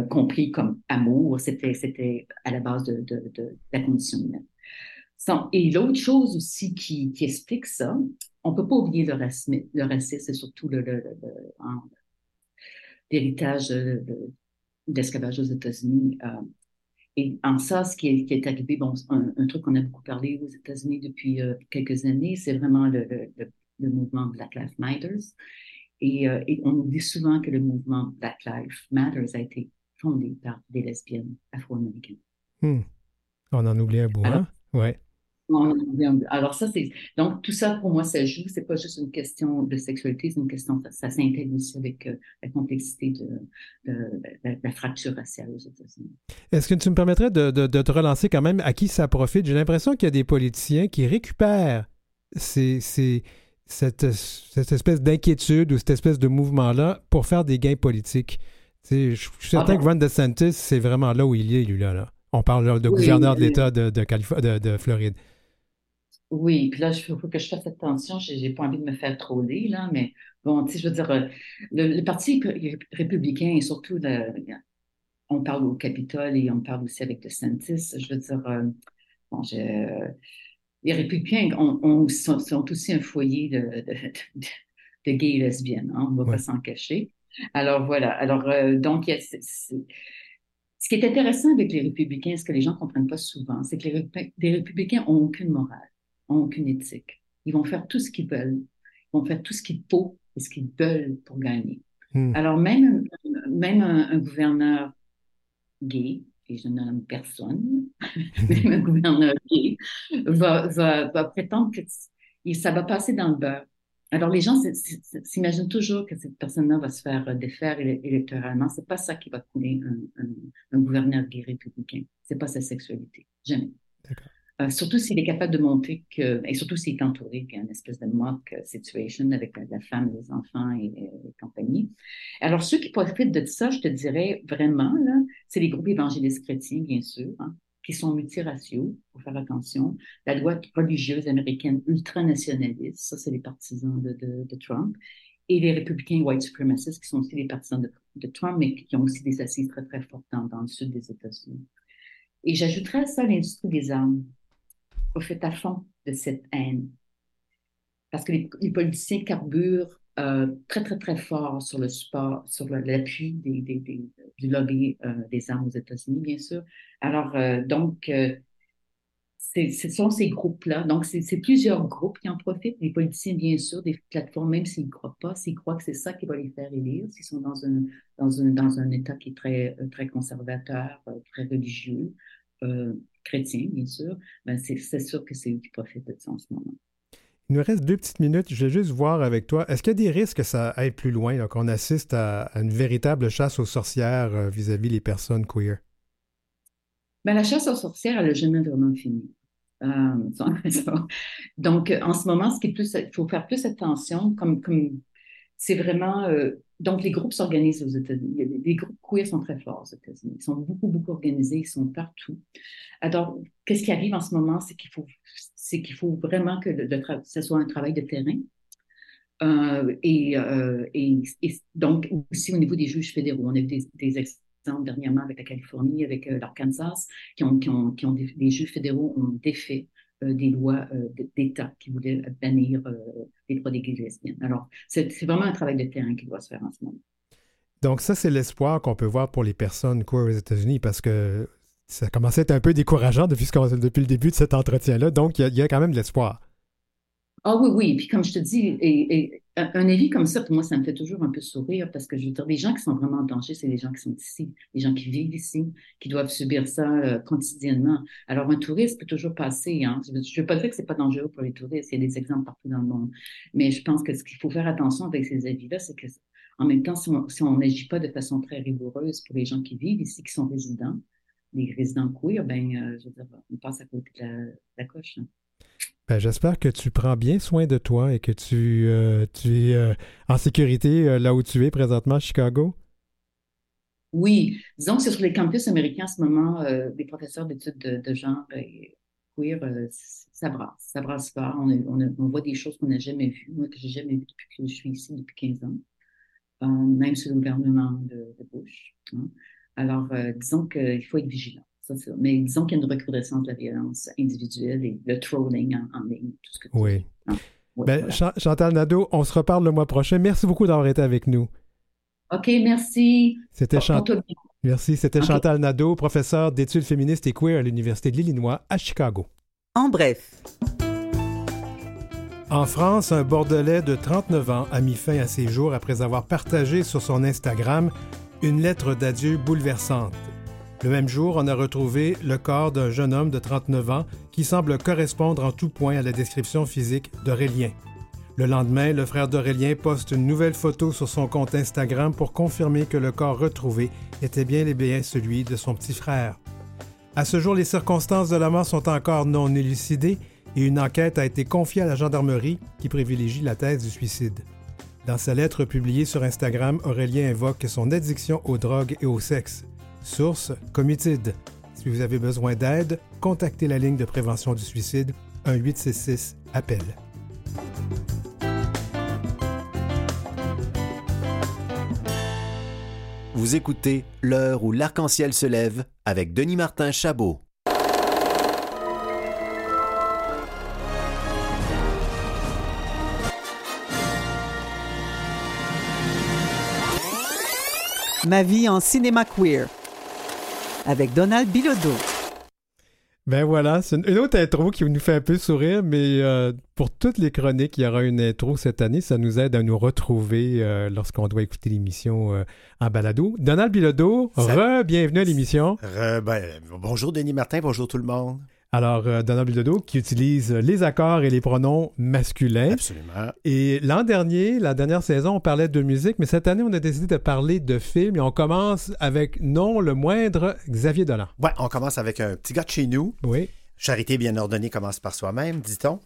Speaker 7: compris comme amour, c'était, c'était à la base de, de, de la condition humaine. Et l'autre chose aussi qui, explique ça, on ne peut pas oublier le racisme, le racisme et surtout l'héritage d'esclavage aux États-Unis. Euh, et en ça, ce qui est, arrivé, bon, un, truc qu'on a beaucoup parlé aux États-Unis depuis euh, quelques années, c'est vraiment le, mouvement Black Lives Matter. Et, euh, et, on oublie souvent que le mouvement Black Lives Matter a été fondé par des lesbiennes afro-américaines.
Speaker 1: Hmm. On en oublie un bout, hein? Ouais.
Speaker 7: Alors ça, c'est donc tout ça pour moi, ça joue. C'est pas juste une question de sexualité, c'est une question, ça, s'intègre aussi avec euh, la complexité de, la, fracture raciale aux États-Unis.
Speaker 1: Est-ce que tu me permettrais de, te relancer quand même? À qui ça profite? J'ai l'impression qu'il y a des politiciens qui récupèrent ces, cette, cette, espèce d'inquiétude ou cette espèce de mouvement-là pour faire des gains politiques. je suis certain ah que Ron DeSantis, c'est vraiment là où il est, lui là. là. On parle de gouverneur de l'État de, de, de Floride.
Speaker 7: Oui, puis là, il faut que je fasse attention. Je n'ai pas envie de me faire troller, là, mais bon, tu sais, je veux dire, euh, le, Parti républicain et surtout, on parle au Capitole et on parle aussi avec DeSantis. Je veux dire, euh, bon, les républicains sont, aussi un foyer de, de, gays et lesbiennes, hein, on ne va pas s'en cacher. Alors voilà, alors euh, donc, ce qui est intéressant avec les républicains, ce que les gens ne comprennent pas souvent, c'est que les, les républicains n'ont aucune morale n'ont aucune éthique. Ils vont faire tout ce qu'ils veulent. Ils vont faire tout ce qu'il faut et ce qu'ils veulent pour gagner. Hmm. Alors, même, même un, gouverneur gay, et je ne nomme personne, *laughs* même un gouverneur gay, va, va, va prétendre que ça va passer dans le beurre. Alors, les gens s'imaginent toujours que cette personne-là va se faire défaire électoralement. C'est pas ça qui va couler un, un, un gouverneur gay républicain. C'est pas sa sexualité. Jamais. D'accord. Euh, surtout s'il est capable de montrer que, et surtout s'il est entouré d'une espèce de mock situation avec la, femme, les enfants et, compagnie. Alors, ceux qui profitent de ça, je te dirais vraiment, c'est les groupes évangélistes chrétiens, bien sûr, hein, qui sont multiraciaux, pour faire attention. La droite religieuse américaine ultranationaliste, ça, c'est les partisans de, Trump. Et les républicains white supremacistes, qui sont aussi les partisans de, Trump, mais qui ont aussi des assises très, très fortes dans, dans le sud des États-Unis. Et j'ajouterais à ça l'industrie des armes profite à fond de cette haine. Parce que les, politiciens carburent euh, très, très, très fort sur le support, sur l'appui du lobby euh, des armes aux États-Unis, bien sûr. Alors, euh, donc, ce sont ces groupes-là. Donc, c'est plusieurs groupes qui en profitent. Les politiciens, bien sûr, des plateformes, même s'ils ne croient pas, s'ils croient que c'est ça qui va les faire élire, s'ils sont dans un, dans, un, dans un État qui est très, très conservateur, très religieux, chrétiens, bien sûr, ben c'est sûr que c'est eux qui profitent de ça en ce moment.
Speaker 1: Il nous reste deux petites minutes. Je vais juste voir avec toi. Est-ce qu'il y a des risques que ça aille plus loin, qu'on assiste à, une véritable chasse aux sorcières euh, vis-à-vis des personnes queer?
Speaker 7: Ben, la chasse aux sorcières, elle n'a jamais vraiment fini. Euh, *laughs* donc, en ce moment, ce qui est plus, il faut faire plus attention, comme, comme c'est vraiment euh, donc, les groupes s'organisent aux États-Unis. Les groupes queer sont très forts aux États-Unis. Ils sont beaucoup, beaucoup organisés. Ils sont partout. Alors, qu'est-ce qui arrive en ce moment? C'est qu'il faut, faut vraiment que le, ce soit un travail de terrain. Euh, et, euh, et, donc, aussi au niveau des juges fédéraux, on a vu des, exemples dernièrement avec la Californie, avec l'Arkansas, qui ont, qui ont, qui ont des, juges fédéraux ont défait des lois euh, d'État qui voulaient bannir euh, les droits des gays lesbiennes. Alors, c'est vraiment un travail de terrain qui doit se faire en ce moment.
Speaker 1: Donc, ça, c'est l'espoir qu'on peut voir pour les personnes queer aux États-Unis parce que ça commençait à être un peu décourageant depuis, le début de cet entretien-là. Donc, il y, y, a quand même de l'espoir.
Speaker 7: Ah oui, oui. Puis comme je te dis, et, et, un avis comme ça, pour moi, ça me fait toujours un peu sourire parce que je veux dire, les gens qui sont vraiment en danger, c'est les gens qui sont ici, les gens qui vivent ici, qui doivent subir ça euh, quotidiennement. Alors, un touriste peut toujours passer. Hein. Je ne veux pas dire que c'est pas dangereux pour les touristes. Il y a des exemples partout dans le monde. Mais je pense que ce qu'il faut faire attention avec ces avis-là, c'est que en même temps, si on n'agit pas de façon très rigoureuse pour les gens qui vivent ici, qui sont résidents, les résidents queer, ben, euh, je veux dire, on passe à côté de la, coche. Hein.
Speaker 1: Ben, J'espère que tu prends bien soin de toi et que tu, euh, es euh, en sécurité euh, là où tu es présentement à Chicago.
Speaker 7: Oui, disons que sur les campus américains en ce moment, des professeurs d'études de, de, genre queer, ça brasse, ça brasse fort. On, voit des choses qu'on n'a jamais vues, moi que j'ai jamais vues depuis que je suis ici depuis 15 ans, même sous le gouvernement de, de Bush. Hein. Alors, disons qu'il faut être vigilant. Ça, Mais disons qu'il y a une recrudescence de la violence individuelle et le trolling en, en ligne, tout ce que tu
Speaker 1: Oui.
Speaker 7: dis. Ah, ouais,
Speaker 1: Ben,
Speaker 7: voilà.
Speaker 1: Ch- Chantal Nadeau, on se reparle le mois prochain. Merci beaucoup d'avoir été avec nous.
Speaker 7: OK, merci.
Speaker 1: C'était Chan-
Speaker 7: Porte-toi bien.
Speaker 1: Merci, c'était. Chantal Nadeau, professeure d'études féministes et queer à l'Université de l'Illinois à Chicago.
Speaker 2: En bref,
Speaker 1: En France, un Bordelais de 39 ans a mis fin à ses jours après avoir partagé sur son Instagram une lettre d'adieu bouleversante. Le même jour, on a retrouvé le corps d'un jeune homme de 39 ans qui semble correspondre en tout point à la description physique d'Aurélien. Le lendemain, le frère d'Aurélien poste une nouvelle photo sur son compte Instagram pour confirmer que le corps retrouvé était bien et bien celui de son petit frère. À ce jour, les circonstances de la mort sont encore non élucidées et une enquête a été confiée à la gendarmerie qui privilégie la thèse du suicide. Dans sa lettre publiée sur Instagram, Aurélien invoque son addiction aux drogues et au sexe. Source Comitide. Si vous avez besoin d'aide, contactez la ligne de prévention du suicide 1-866 appel.
Speaker 4: Vous écoutez L'heure où l'arc-en-ciel se lève avec Denis Martin Chabot.
Speaker 2: Ma vie en cinéma queer avec Donald Bilodeau.
Speaker 1: Ben voilà, c'est une, autre intro qui nous fait un peu sourire, mais euh, pour toutes les chroniques, il y aura une intro cette année. Ça nous aide à nous retrouver euh, lorsqu'on doit écouter l'émission euh, en balado. Donald Bilodeau, re-bienvenue à l'émission.
Speaker 8: Re- ben, bonjour Denis Martin, bonjour tout le monde.
Speaker 1: Alors, euh, Donald Bilodeau qui utilise les accords et les pronoms masculins.
Speaker 8: Absolument.
Speaker 1: Et l'an dernier, la dernière saison, on parlait de musique, mais cette année, on a décidé de parler de films et on commence avec, non le moindre, Xavier Dolan.
Speaker 8: Ouais, on commence avec un petit gars de chez nous.
Speaker 1: Oui.
Speaker 8: Charité bien ordonnée commence par soi-même, dit-on.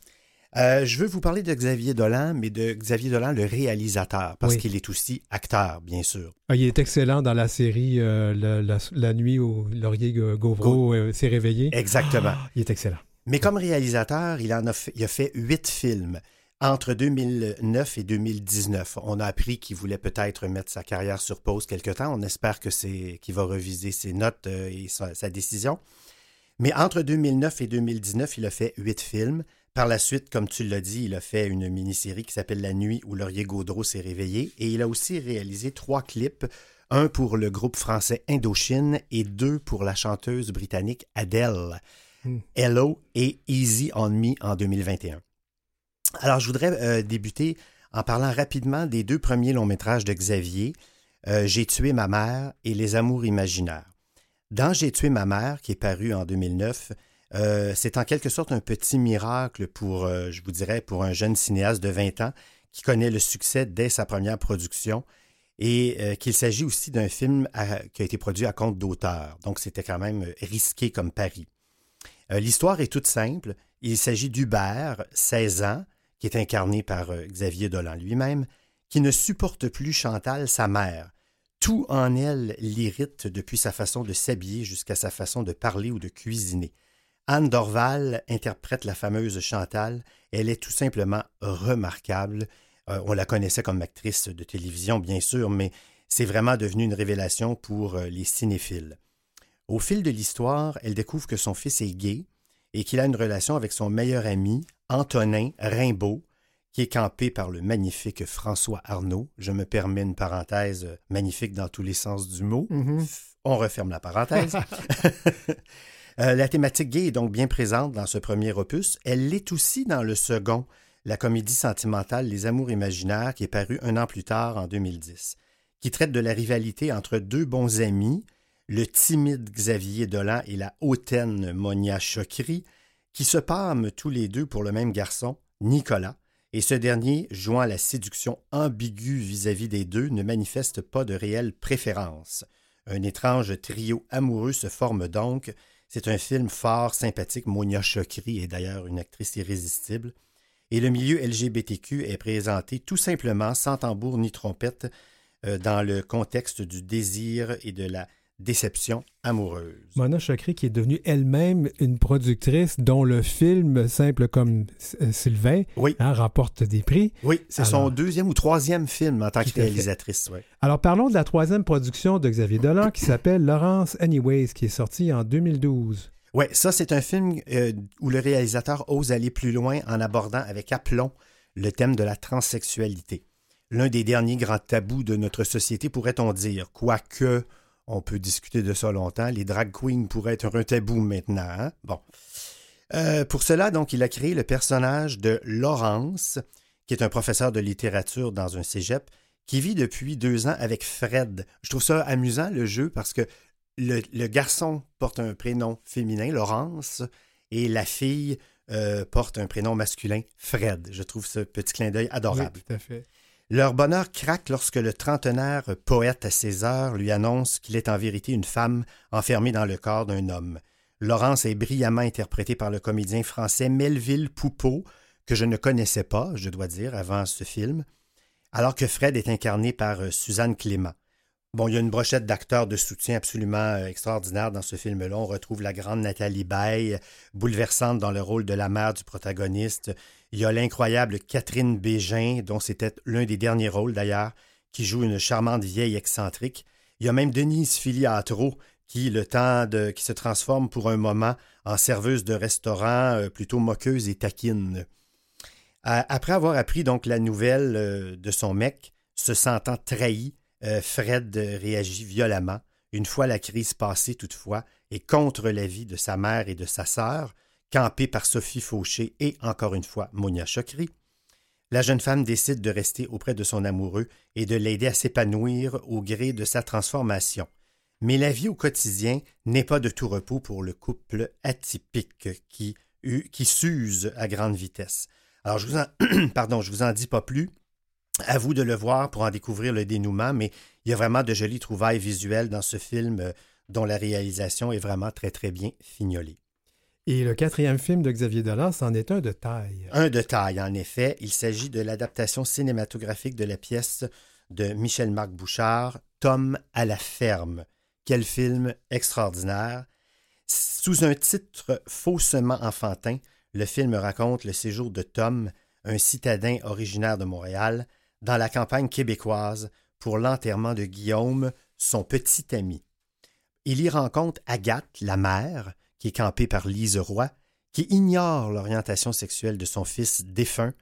Speaker 8: Euh, je veux vous parler de Xavier Dolan, mais de Xavier Dolan, le réalisateur, parce
Speaker 1: Oui.
Speaker 8: qu'il est aussi acteur, bien sûr.
Speaker 1: Ah, il est excellent dans la série euh, la, la- la nuit où Laurier Ga- Gauvreau euh, s'est réveillé.
Speaker 8: Exactement. *gasps*
Speaker 1: Il est excellent.
Speaker 8: Mais comme réalisateur, il, en a, fait, il a fait huit films. Entre 2009 et 2019, on a appris qu'il voulait peut-être mettre sa carrière sur pause quelque temps. On espère que c'est qu'il va reviser ses notes et sa, sa décision. Mais entre 2009 et 2019, il a fait huit films. Par la suite, comme tu l'as dit, il a fait une mini-série qui s'appelle La nuit où Laurier Gaudreau s'est réveillé. Et il a aussi réalisé trois clips, un pour le groupe français Indochine et deux pour la chanteuse britannique Adele. Hello et Easy on Me en 2021. Alors, je voudrais euh, débuter en parlant rapidement des deux premiers longs métrages de Xavier, euh, J'ai tué ma mère et Les amours imaginaires. Dans J'ai tué ma mère, qui est paru en 2009, euh, c'est en quelque sorte un petit miracle pour, euh, je vous dirais, pour un jeune cinéaste de 20 ans qui connaît le succès dès sa première production et euh, qu'il s'agit aussi d'un film qui a été produit à compte d'auteur. Donc, c'était quand même risqué comme pari. L'histoire est toute simple. Il s'agit d'Hubert, 16 ans, qui est incarné par Xavier Dolan lui-même, qui ne supporte plus Chantal, sa mère. Tout en elle l'irrite depuis sa façon de s'habiller jusqu'à sa façon de parler ou de cuisiner. Anne Dorval interprète la fameuse Chantal. Elle est tout simplement remarquable. Euh, on la connaissait comme actrice de télévision, bien sûr, mais c'est vraiment devenu une révélation pour euh, les cinéphiles. Au fil de l'histoire, elle découvre que son fils est gay et qu'il a une relation avec son meilleur ami, Antonin Rimbaud, qui est campé par le magnifique François Arnaud. Je me permets une parenthèse euh, magnifique dans tous les sens du mot.
Speaker 1: Mhm.
Speaker 8: On referme la parenthèse. *laughs* Euh, la thématique gay est donc bien présente dans ce premier opus. Elle l'est aussi dans le second, la comédie sentimentale Les Amours imaginaires, qui est paru un an plus tard, en 2010, qui traite de la rivalité entre deux bons amis, le timide Xavier Dolan et la hautaine Monia Chokri, qui se pâment tous les deux pour le même garçon, Nicolas, et ce dernier, jouant la séduction ambiguë vis-à-vis des deux, ne manifeste pas de réelle préférence. Un étrange trio amoureux se forme donc. C'est un film fort, sympathique. Monia Chokri est d'ailleurs une actrice irrésistible. Et le milieu LGBTQ est présenté tout simplement, sans tambour ni trompette, euh, dans le contexte du désir et de la déception amoureuse.
Speaker 1: Mona Chokri, qui est devenue elle-même une productrice dont le film, simple comme euh, Sylvain,
Speaker 8: Oui,
Speaker 1: hein, remporte des prix.
Speaker 8: oui, c'est son deuxième ou troisième film en tant que réalisatrice. ouais.
Speaker 1: Alors parlons de la troisième production de Xavier Dolan qui s'appelle Laurence Anyways, qui est sortie en 2012.
Speaker 8: Ouais, ça, c'est un film euh, où le réalisateur ose aller plus loin en abordant avec aplomb le thème de la transsexualité. L'un des derniers grands tabous de notre société, pourrait-on dire, quoique on peut discuter de ça longtemps, les drag queens pourraient être un tabou maintenant. hein? Bon. Euh, pour cela, donc, il a créé le personnage de Laurence, qui est un professeur de littérature dans un cégep, qui vit depuis deux ans avec Fred. Je trouve ça amusant, le jeu, parce que le, le garçon porte un prénom féminin, Laurence, et la fille euh, porte un prénom masculin, Fred. Je trouve ce petit clin d'œil adorable.
Speaker 1: Oui, tout à fait.
Speaker 8: Leur bonheur craque lorsque le trentenaire poète à ses heures lui annonce qu'il est en vérité une femme enfermée dans le corps d'un homme. Laurence est brillamment interprétée par le comédien français Melville Poupeau, que je ne connaissais pas, je dois dire, avant ce film, alors que Fred est incarné par euh, Suzanne Clément. Bon, il y a une brochette d'acteurs de soutien absolument euh, extraordinaire dans ce film-là. On retrouve la grande Nathalie Baye, bouleversante dans le rôle de la mère du protagoniste. Il y a l'incroyable Catherine Bégin, dont c'était l'un des derniers rôles d'ailleurs, qui joue une charmante vieille excentrique. Il y a même Denise Filiatro, qui, le temps de, qui se transforme pour un moment en serveuse de restaurant euh, plutôt moqueuse et taquine. Après avoir appris donc la nouvelle euh, de son mec, se sentant trahi, euh, Fred réagit violemment. Une fois la crise passée, toutefois, et contre l'avis de sa mère et de sa sœur, campée par Sophie Fauché et encore une fois Monia Chokri, la jeune femme décide de rester auprès de son amoureux et de l'aider à s'épanouir au gré de sa transformation. Mais la vie au quotidien n'est pas de tout repos pour le couple atypique qui, s'use à grande vitesse. Alors, je vous en, *clears throat* pardon, je vous en dis pas plus. À vous de le voir pour en découvrir le dénouement, mais il y a vraiment de jolies trouvailles visuelles dans ce film euh, dont la réalisation est vraiment très très bien fignolée.
Speaker 1: Et le quatrième film de Xavier Dolan, c'en est un de taille.
Speaker 8: Un de taille, en effet. Il s'agit de l'adaptation cinématographique de la pièce de Michel-Marc Bouchard, Tom à la ferme. Quel film extraordinaire. Sous un titre faussement enfantin, le film raconte le séjour de Tom, un citadin originaire de Montréal, dans la campagne québécoise pour l'enterrement de Guillaume, son petit ami. Il y rencontre Agathe, la mère, campée par Lise Roy, qui ignore l'orientation sexuelle de son fils défunt,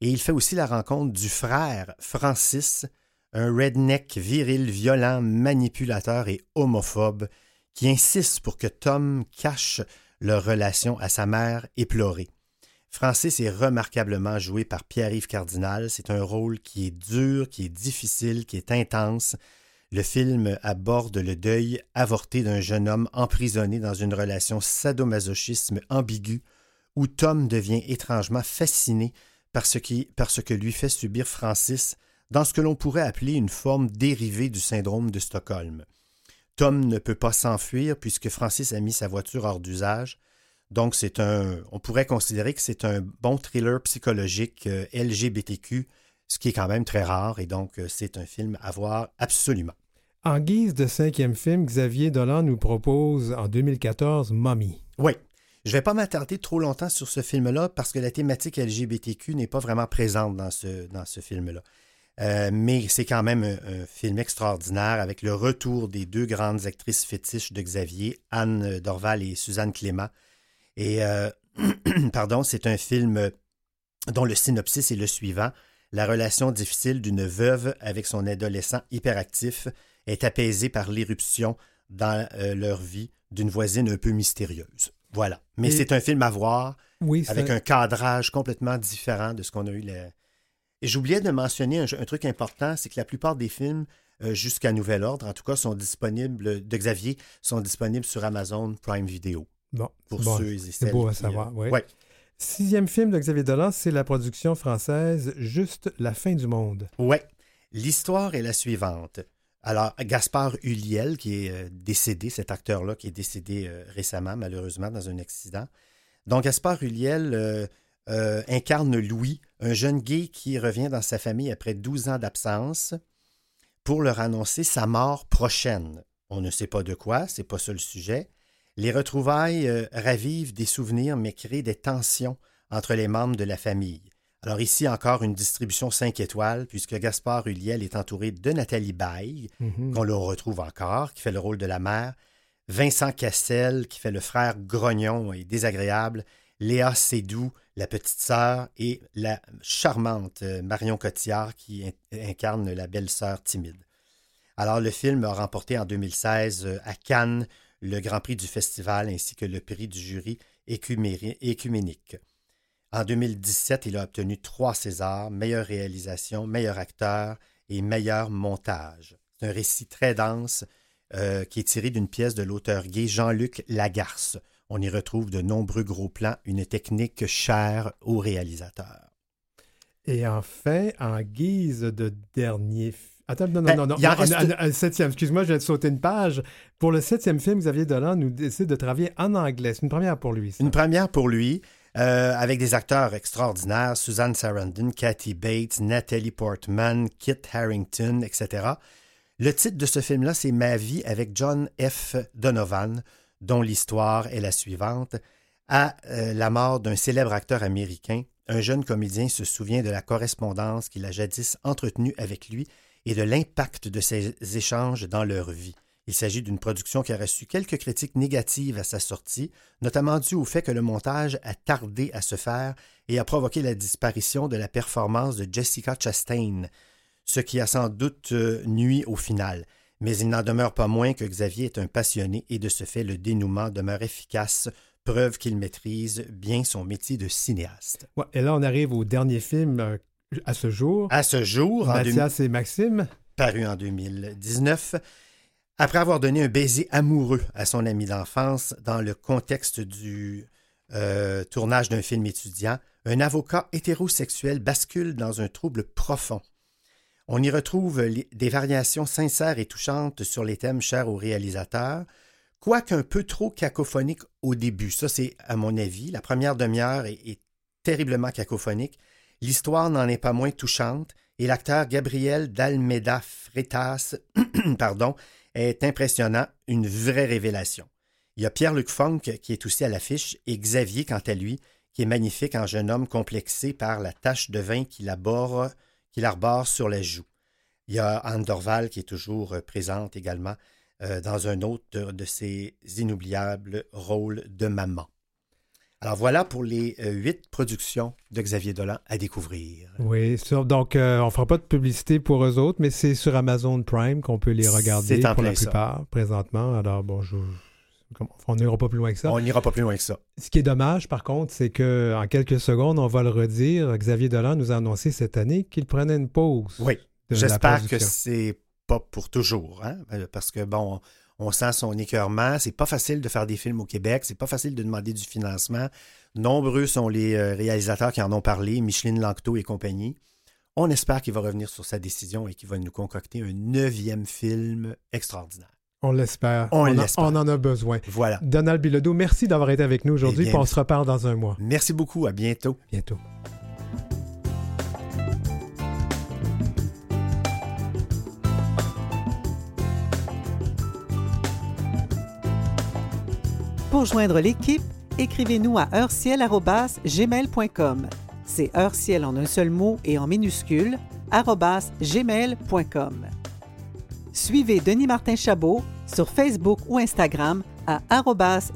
Speaker 8: et il fait aussi la rencontre du frère Francis, un redneck viril, violent, manipulateur et homophobe, qui insiste pour que Tom cache leur relation à sa mère éplorée. Francis est remarquablement joué par Pierre-Yves Cardinal. C'est un rôle qui est dur, qui est difficile, qui est intense. Le film aborde le deuil avorté d'un jeune homme emprisonné dans une relation sadomasochisme ambiguë où Tom devient étrangement fasciné par ce, par ce que lui fait subir Francis dans ce que l'on pourrait appeler une forme dérivée du syndrome de Stockholm. Tom ne peut pas s'enfuir puisque Francis a mis sa voiture hors d'usage. Donc c'est un on pourrait considérer que c'est un bon thriller psychologique euh, LGBTQ, ce qui est quand même très rare et donc euh, c'est un film à voir absolument.
Speaker 1: En guise de cinquième film, Xavier Dolan nous propose en 2014 Mommy.
Speaker 8: Oui, Je ne vais pas m'attarder trop longtemps sur ce film-là parce que la thématique LGBTQ n'est pas vraiment présente dans ce, film-là. Euh, mais c'est quand même un, film extraordinaire avec le retour des deux grandes actrices fétiches de Xavier, Anne Dorval et Suzanne Clément. Et euh, *clears throat* pardon, c'est un film dont le synopsis est le suivant. La relation difficile d'une veuve avec son adolescent hyperactif est apaisée par l'éruption dans euh, leur vie d'une voisine un peu mystérieuse. Voilà. Mais c'est un film à voir avec un cadrage complètement différent de ce qu'on a eu. Et j'oubliais de mentionner un, truc important, c'est que la plupart des films euh, jusqu'à nouvel ordre, en tout cas, sont disponibles, de Xavier, sont disponibles sur Amazon Prime Video.
Speaker 1: Bon,
Speaker 8: pour ceux et
Speaker 1: C'est beau à savoir,
Speaker 8: euh,
Speaker 1: oui. Sixième film de Xavier Dolan, c'est la production française Juste la fin du monde.
Speaker 8: Oui. L'histoire est la suivante. Alors, Gaspard Huliel, qui est euh, décédé, cet acteur-là, qui est décédé euh, récemment, malheureusement, dans un accident. Donc, Gaspard Huliel euh, incarne Louis, un jeune gay qui revient dans sa famille après 12 ans d'absence pour leur annoncer sa mort prochaine. On ne sait pas de quoi, c'est pas ça le sujet. Les retrouvailles ravivent des souvenirs mais créent des tensions entre les membres de la famille. Alors ici encore une distribution 5 étoiles, puisque Gaspard Huliel est entouré de Nathalie Baye, mhm. qu'on le retrouve encore, qui fait le rôle de la mère, Vincent Cassel, qui fait le frère grognon et désagréable, Léa Sédou, la petite sœur, et la charmante euh, Marion Cotillard, qui incarne la belle-sœur timide. Alors le film a remporté en 2016 euh, à Cannes le Grand Prix du festival ainsi que le prix du jury écuménique. En 2017, il a obtenu trois Césars, meilleure réalisation, meilleur acteur et meilleur montage. C'est un récit très dense euh, qui est tiré d'une pièce de l'auteur gay Jean-Luc Lagarce. On y retrouve de nombreux gros plans, une technique chère au réalisateur.
Speaker 1: Et enfin, en guise de dernier Attends, non, non, ben, non, non. Un, septième, excuse-moi, je viens de sauter une page. Pour le septième film, Xavier Dolan nous décide de travailler en anglais. C'est une première pour lui.
Speaker 8: Une première pour lui. Euh, avec des acteurs extraordinaires, Suzanne Sarandon, Kathy Bates, Natalie Portman, Kit Harrington, etc. Le titre de ce film-là, c'est Ma vie avec John F. Donovan, dont l'histoire est la suivante. À euh, la mort d'un célèbre acteur américain, un jeune comédien se souvient de la correspondance qu'il a jadis entretenue avec lui et de l'impact de ces échanges dans leur vie. Il s'agit d'une production qui a reçu quelques critiques négatives à sa sortie, notamment dû au fait que le montage a tardé à se faire et a provoqué la disparition de la performance de Jessica Chastain, ce qui a sans doute euh, nuit au final. Mais il n'en demeure pas moins que Xavier est un passionné et de ce fait le dénouement demeure efficace, preuve qu'il maîtrise bien son métier de cinéaste.
Speaker 1: et là, on arrive au dernier film euh, à ce jour.
Speaker 8: À ce jour.
Speaker 1: Mathias et Maxime.
Speaker 8: Paru en 2019. Après avoir donné un baiser amoureux à son ami d'enfance dans le contexte du euh, tournage d'un film étudiant, un avocat hétérosexuel bascule dans un trouble profond. On y retrouve des variations sincères et touchantes sur les thèmes chers au réalisateur, quoique un peu trop cacophonique au début. Ça, c'est à mon avis. La première demi-heure est, terriblement cacophonique. L'histoire n'en est pas moins touchante et l'acteur Gabriel d'Almeida Freitas *clears throat* pardon, est impressionnant, une vraie révélation. Il y a Pierre-Luc Funk qui est aussi à l'affiche et Xavier, quant à lui, qui est magnifique en jeune homme complexé par la tache de vin qu'il arbore, sur les joues. Il y a Anne Dorval qui est toujours présente également euh, dans un autre de ses inoubliables rôles de maman. Alors voilà pour les euh, huit productions de Xavier Dolan à découvrir.
Speaker 1: Oui, donc euh, on ne fera pas de publicité pour eux autres, mais c'est sur Amazon Prime qu'on peut les regarder pour la plupart présentement. Alors bon, on n'ira pas plus loin que ça.
Speaker 8: On n'ira pas plus loin que ça.
Speaker 1: Ce qui est dommage, par contre, c'est que en quelques secondes, on va le redire. Xavier Dolan nous a annoncé cette année qu'il prenait une pause.
Speaker 8: Oui. J'espère que c'est pas pour toujours, hein? parce que bon, on sent son écœurement. C'est pas facile de faire des films au Québec, c'est pas facile de demander du financement. Nombreux sont les euh, réalisateurs qui en ont parlé, Micheline Lanctot et compagnie. On espère qu'il va revenir sur sa décision et qu'il va nous concocter un neuvième film extraordinaire.
Speaker 1: On l'espère. On, on, en a besoin.
Speaker 8: Voilà.
Speaker 1: Donald Bilodeau, merci d'avoir été avec nous aujourd'hui. Eh on se reparle dans un mois.
Speaker 8: Merci beaucoup. À bientôt.
Speaker 1: Bientôt.
Speaker 2: Pour joindre l'équipe, écrivez-nous à heurciel.gmail.com. C'est heurciel en un seul mot et en minuscule, gmail.com. Suivez Denis Martin Chabot sur Facebook ou Instagram à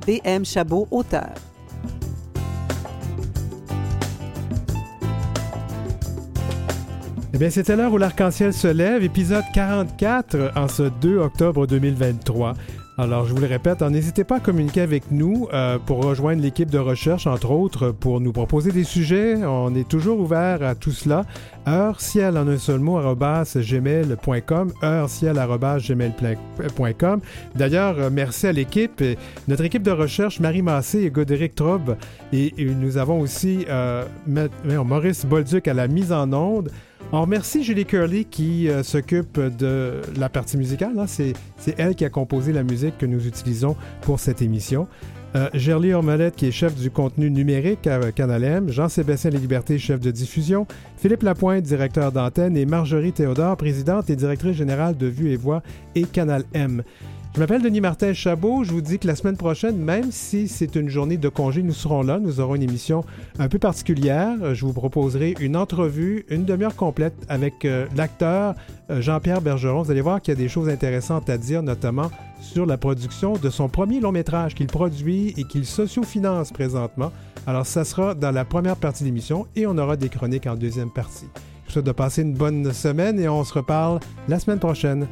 Speaker 2: dmchabot auteur.
Speaker 1: Eh bien, c'était l'heure où l'arc-en-ciel se lève, épisode 44 en ce 2 octobre 2023. Alors, je vous le répète, hein, n'hésitez pas à communiquer avec nous euh, pour rejoindre l'équipe de recherche, entre autres, pour nous proposer des sujets. On est toujours ouvert à tout cela. Heure ciel en un seul mot, gmail.com, heure ciel gmail.com. D'ailleurs, euh, merci à l'équipe, notre équipe de recherche, Marie Massé et Godéric Trobe. Et, nous avons aussi euh, Maurice Bolduc à la mise en onde. On remercie Julie Curley qui euh, s'occupe de la partie musicale. Hein. C'est, elle qui a composé la musique que nous utilisons pour cette émission. Euh, Gerlie Ormelette, qui est chef du contenu numérique à Canal M, Jean-Sébastien Liberté, chef de diffusion, Philippe Lapointe, directeur d'antenne, et Marjorie Théodore, présidente et directrice générale de Vue et Voix et Canal M. Je m'appelle Denis Martin Chabot. Je vous dis que la semaine prochaine, même si c'est une journée de congé, nous serons là. Nous aurons une émission un peu particulière. Je vous proposerai une entrevue, une demi-heure complète avec euh, l'acteur euh, Jean-Pierre Bergeron. Vous allez voir qu'il y a des choses intéressantes à dire, notamment sur la production de son premier long métrage qu'il produit et qu'il socio-finance présentement. Alors, ça sera dans la première partie de l'émission et on aura des chroniques en deuxième partie. Je vous souhaite de passer une bonne semaine et on se reparle la semaine prochaine.